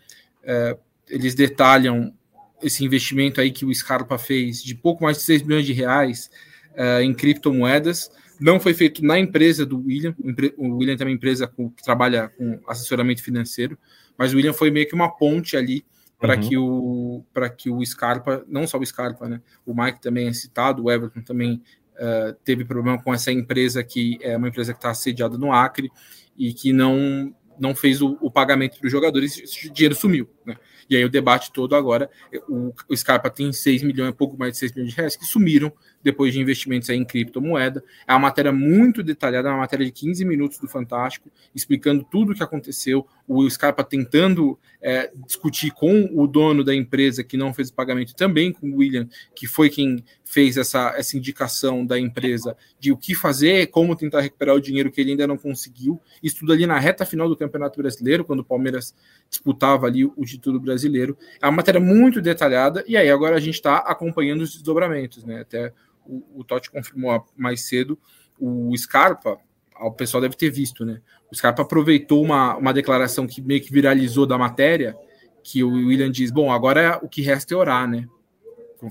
é, eles detalham esse investimento aí que o Scarpa fez de pouco mais de 6 milhões de reais é, em criptomoedas. Não foi feito na empresa do William, o William tem uma empresa com, que trabalha com assessoramento financeiro, mas o William foi meio que uma ponte ali para uhum. que o para que o Scarpa, não só o Scarpa, né? O Mike também é citado, o Everton também uh, teve problema com essa empresa que é uma empresa que está sediada no Acre e que não não fez o, o pagamento para os jogadores, esse dinheiro sumiu. Né? E aí o debate todo agora, o, o Scarpa tem 6 milhões, pouco mais de 6 milhões de reais que sumiram depois de investimentos em criptomoeda. É uma matéria muito detalhada, uma matéria de 15 minutos do Fantástico, explicando tudo o que aconteceu, o Scarpa tentando é, discutir com o dono da empresa que não fez o pagamento, também com o William, que foi quem fez essa, essa indicação da empresa de o que fazer, como tentar recuperar o dinheiro que ele ainda não conseguiu. Isso tudo ali na reta final do Campeonato Brasileiro, quando o Palmeiras disputava ali o título brasileiro. É uma matéria muito detalhada, e aí agora a gente está acompanhando os desdobramentos, né? Até o, o Totti confirmou mais cedo, o Scarpa, o pessoal deve ter visto, né? O Scarpa aproveitou uma, uma declaração que meio que viralizou da matéria, que o William diz: bom, agora o que resta é orar, né?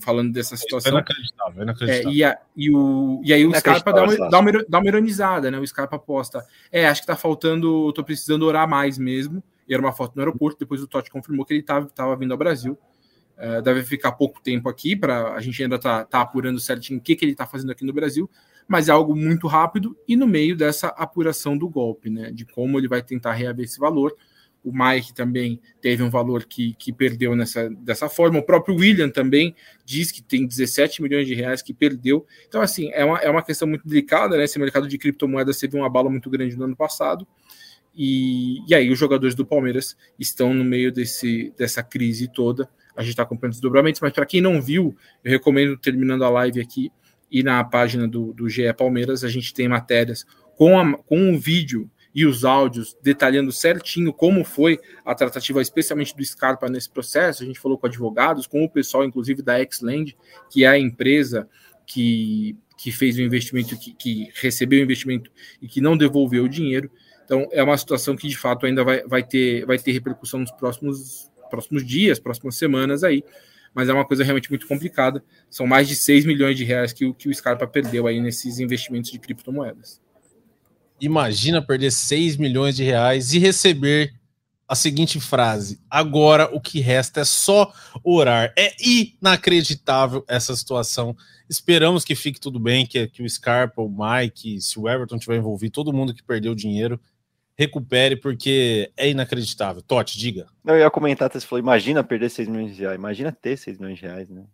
Falando dessa situação. É inacreditável, é inacreditável. É, e, a, e, o, e aí o Scarpa dá uma, dá, uma, dá uma ironizada, né? O Scarpa posta: é, acho que tá faltando, tô precisando orar mais mesmo. E era uma foto no aeroporto. Depois o Totti confirmou que ele estava tava vindo ao Brasil. É, deve ficar pouco tempo aqui, para a gente ainda tá, tá apurando certinho o que, que ele está fazendo aqui no Brasil, mas é algo muito rápido e no meio dessa apuração do golpe, né? De como ele vai tentar reaver esse valor. O Mike também teve um valor que, que perdeu nessa, dessa forma. O próprio William também diz que tem 17 milhões de reais que perdeu. Então, assim, é uma, é uma questão muito delicada, né? Esse mercado de criptomoedas teve uma bala muito grande no ano passado. E, e aí os jogadores do Palmeiras estão no meio desse, dessa crise toda a gente está acompanhando os dobramentos, mas para quem não viu, eu recomendo, terminando a live aqui, e na página do, do GE Palmeiras, a gente tem matérias com, a, com um vídeo e os áudios detalhando certinho como foi a tratativa, especialmente do Scarpa nesse processo. A gente falou com advogados, com o pessoal, inclusive, da Xland, que é a empresa que, que fez o investimento, que, que recebeu o investimento e que não devolveu o dinheiro. Então, é uma situação que, de fato, ainda vai, vai, ter, vai ter repercussão nos próximos próximos dias, próximas semanas aí. Mas é uma coisa realmente muito complicada. São mais de 6 milhões de reais que, que o Scarpa perdeu aí nesses investimentos de criptomoedas. Imagina perder 6 milhões de reais e receber a seguinte frase: agora o que resta é só orar. É inacreditável essa situação. Esperamos que fique tudo bem, que, que o Scarpa, o Mike, se o Everton tiver envolvido, todo mundo que perdeu dinheiro recupere, porque é inacreditável. Totti, diga. Eu ia comentar, você falou, imagina perder 6 milhões de reais. Imagina ter 6 milhões de reais, né?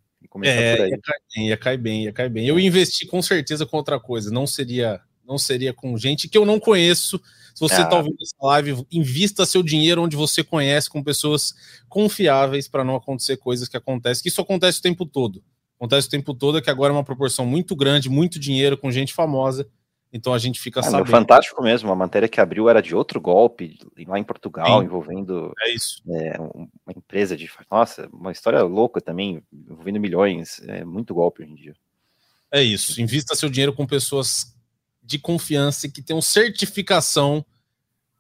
é, Ia, cair bem, ia cair bem, ia cair bem. Eu investi com certeza com outra coisa. Não seria, não seria com gente que eu não conheço. Se você está ah. ouvindo essa live, invista seu dinheiro onde você conhece, com pessoas confiáveis para não acontecer coisas que acontecem. Que isso acontece o tempo todo. Acontece o tempo todo, é que agora é uma proporção muito grande, muito dinheiro com gente famosa então a gente fica é, sabendo. Fantástico mesmo, a matéria que abriu era de outro golpe lá em Portugal, Sim. envolvendo é isso. É, uma empresa de. Nossa, uma história louca também, envolvendo milhões. É muito golpe hoje em dia. É isso. Invista seu dinheiro com pessoas de confiança e que tenham certificação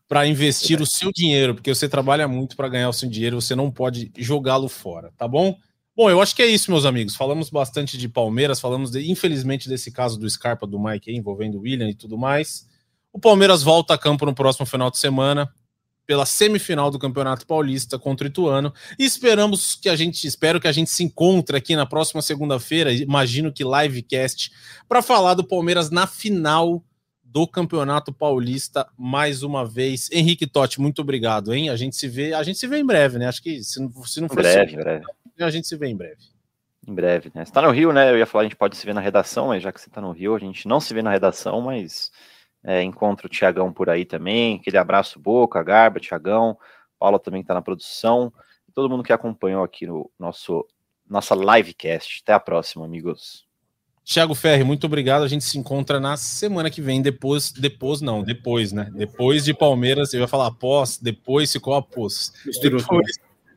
para investir o seu dinheiro, porque você trabalha muito para ganhar o seu dinheiro, você não pode jogá-lo fora, tá bom? Bom, eu acho que é isso, meus amigos. Falamos bastante de Palmeiras, falamos, de, infelizmente, desse caso do Scarpa, do Mike envolvendo o William e tudo mais. O Palmeiras volta a campo no próximo final de semana pela semifinal do Campeonato Paulista contra o Ituano. E esperamos que a gente, espero que a gente se encontre aqui na próxima segunda-feira, imagino que livecast, para falar do Palmeiras na final do Campeonato Paulista mais uma vez. Henrique Totti, muito obrigado, hein? A gente se vê, a gente se vê em breve, né? Acho que se não, se não for breve, assim, breve. a gente se vê em breve. Em breve, né? Você tá no Rio, né? Eu ia falar, a gente pode se ver na redação, mas já que você tá no Rio, a gente não se vê na redação, mas é, encontra o Tiagão por aí também. Aquele abraço, Boca, Garba, Tiagão. Paula também está na produção. Todo mundo que acompanhou aqui no nosso nossa livecast. Até a próxima, amigos. Thiago Ferri, muito obrigado. A gente se encontra na semana que vem, depois, depois não, depois, né? Depois de Palmeiras, eu ia falar após, depois ficou após. Depois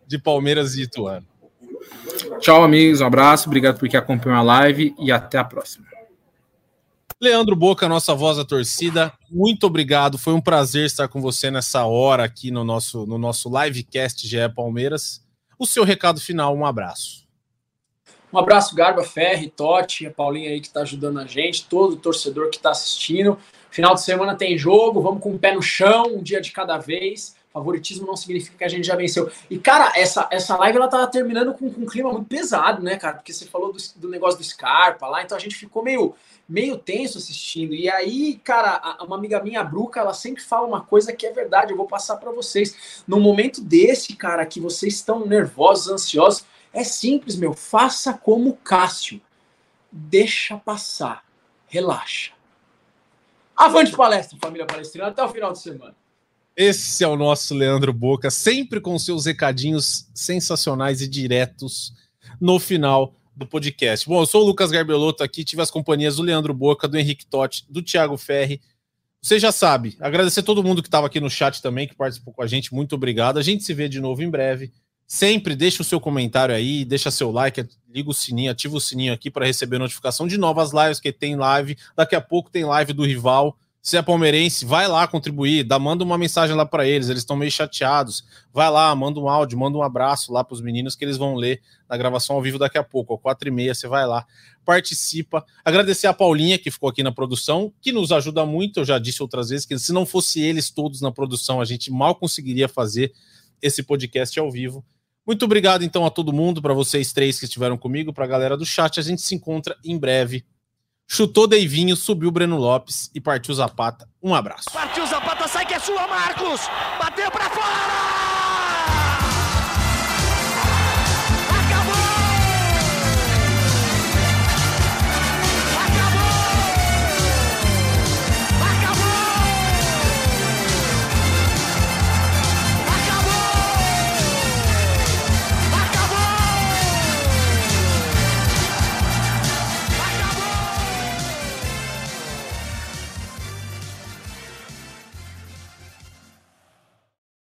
de Palmeiras e Ituano. Tchau, amigos. Um abraço, obrigado por que acompanhou a live e até a próxima. Leandro Boca, nossa voz da torcida, muito obrigado. Foi um prazer estar com você nessa hora aqui no nosso, no nosso livecast GE Palmeiras. O seu recado final, um abraço. Um abraço, Garba, Ferri, Totti, a Paulinha aí que está ajudando a gente, todo torcedor que está assistindo. Final de semana tem jogo, vamos com o pé no chão, um dia de cada vez. Favoritismo não significa que a gente já venceu. E, cara, essa, essa live ela tá terminando com, com um clima muito pesado, né, cara? Porque você falou do, do negócio do Scarpa lá, então a gente ficou meio meio tenso assistindo. E aí, cara, uma amiga minha, a Bruca, ela sempre fala uma coisa que é verdade, eu vou passar para vocês. No momento desse, cara, que vocês estão nervosos, ansiosos, é simples, meu, faça como Cássio. Deixa passar. Relaxa. Avante palestra, família palestrina, até o final de semana. Esse é o nosso Leandro Boca, sempre com seus recadinhos sensacionais e diretos no final do podcast. Bom, eu sou o Lucas Garbelotto aqui, tive as companhias do Leandro Boca, do Henrique Totti, do Thiago Ferri. Você já sabe, agradecer todo mundo que estava aqui no chat também, que participou com a gente, muito obrigado. A gente se vê de novo em breve. Sempre deixa o seu comentário aí, deixa seu like, liga o sininho, ativa o sininho aqui para receber notificação de novas lives, que tem live. Daqui a pouco tem live do rival. Se é palmeirense, vai lá contribuir, dá, manda uma mensagem lá para eles, eles estão meio chateados. Vai lá, manda um áudio, manda um abraço lá para os meninos que eles vão ler na gravação ao vivo daqui a pouco, às quatro e meia, você vai lá, participa. Agradecer a Paulinha, que ficou aqui na produção, que nos ajuda muito, eu já disse outras vezes, que se não fosse eles todos na produção, a gente mal conseguiria fazer esse podcast ao vivo. Muito obrigado, então, a todo mundo, para vocês três que estiveram comigo, para a galera do chat. A gente se encontra em breve Chutou Deivinho, subiu Breno Lopes e partiu Zapata. Um abraço. Partiu Zapata, sai que é sua, Marcos! Bateu para fora!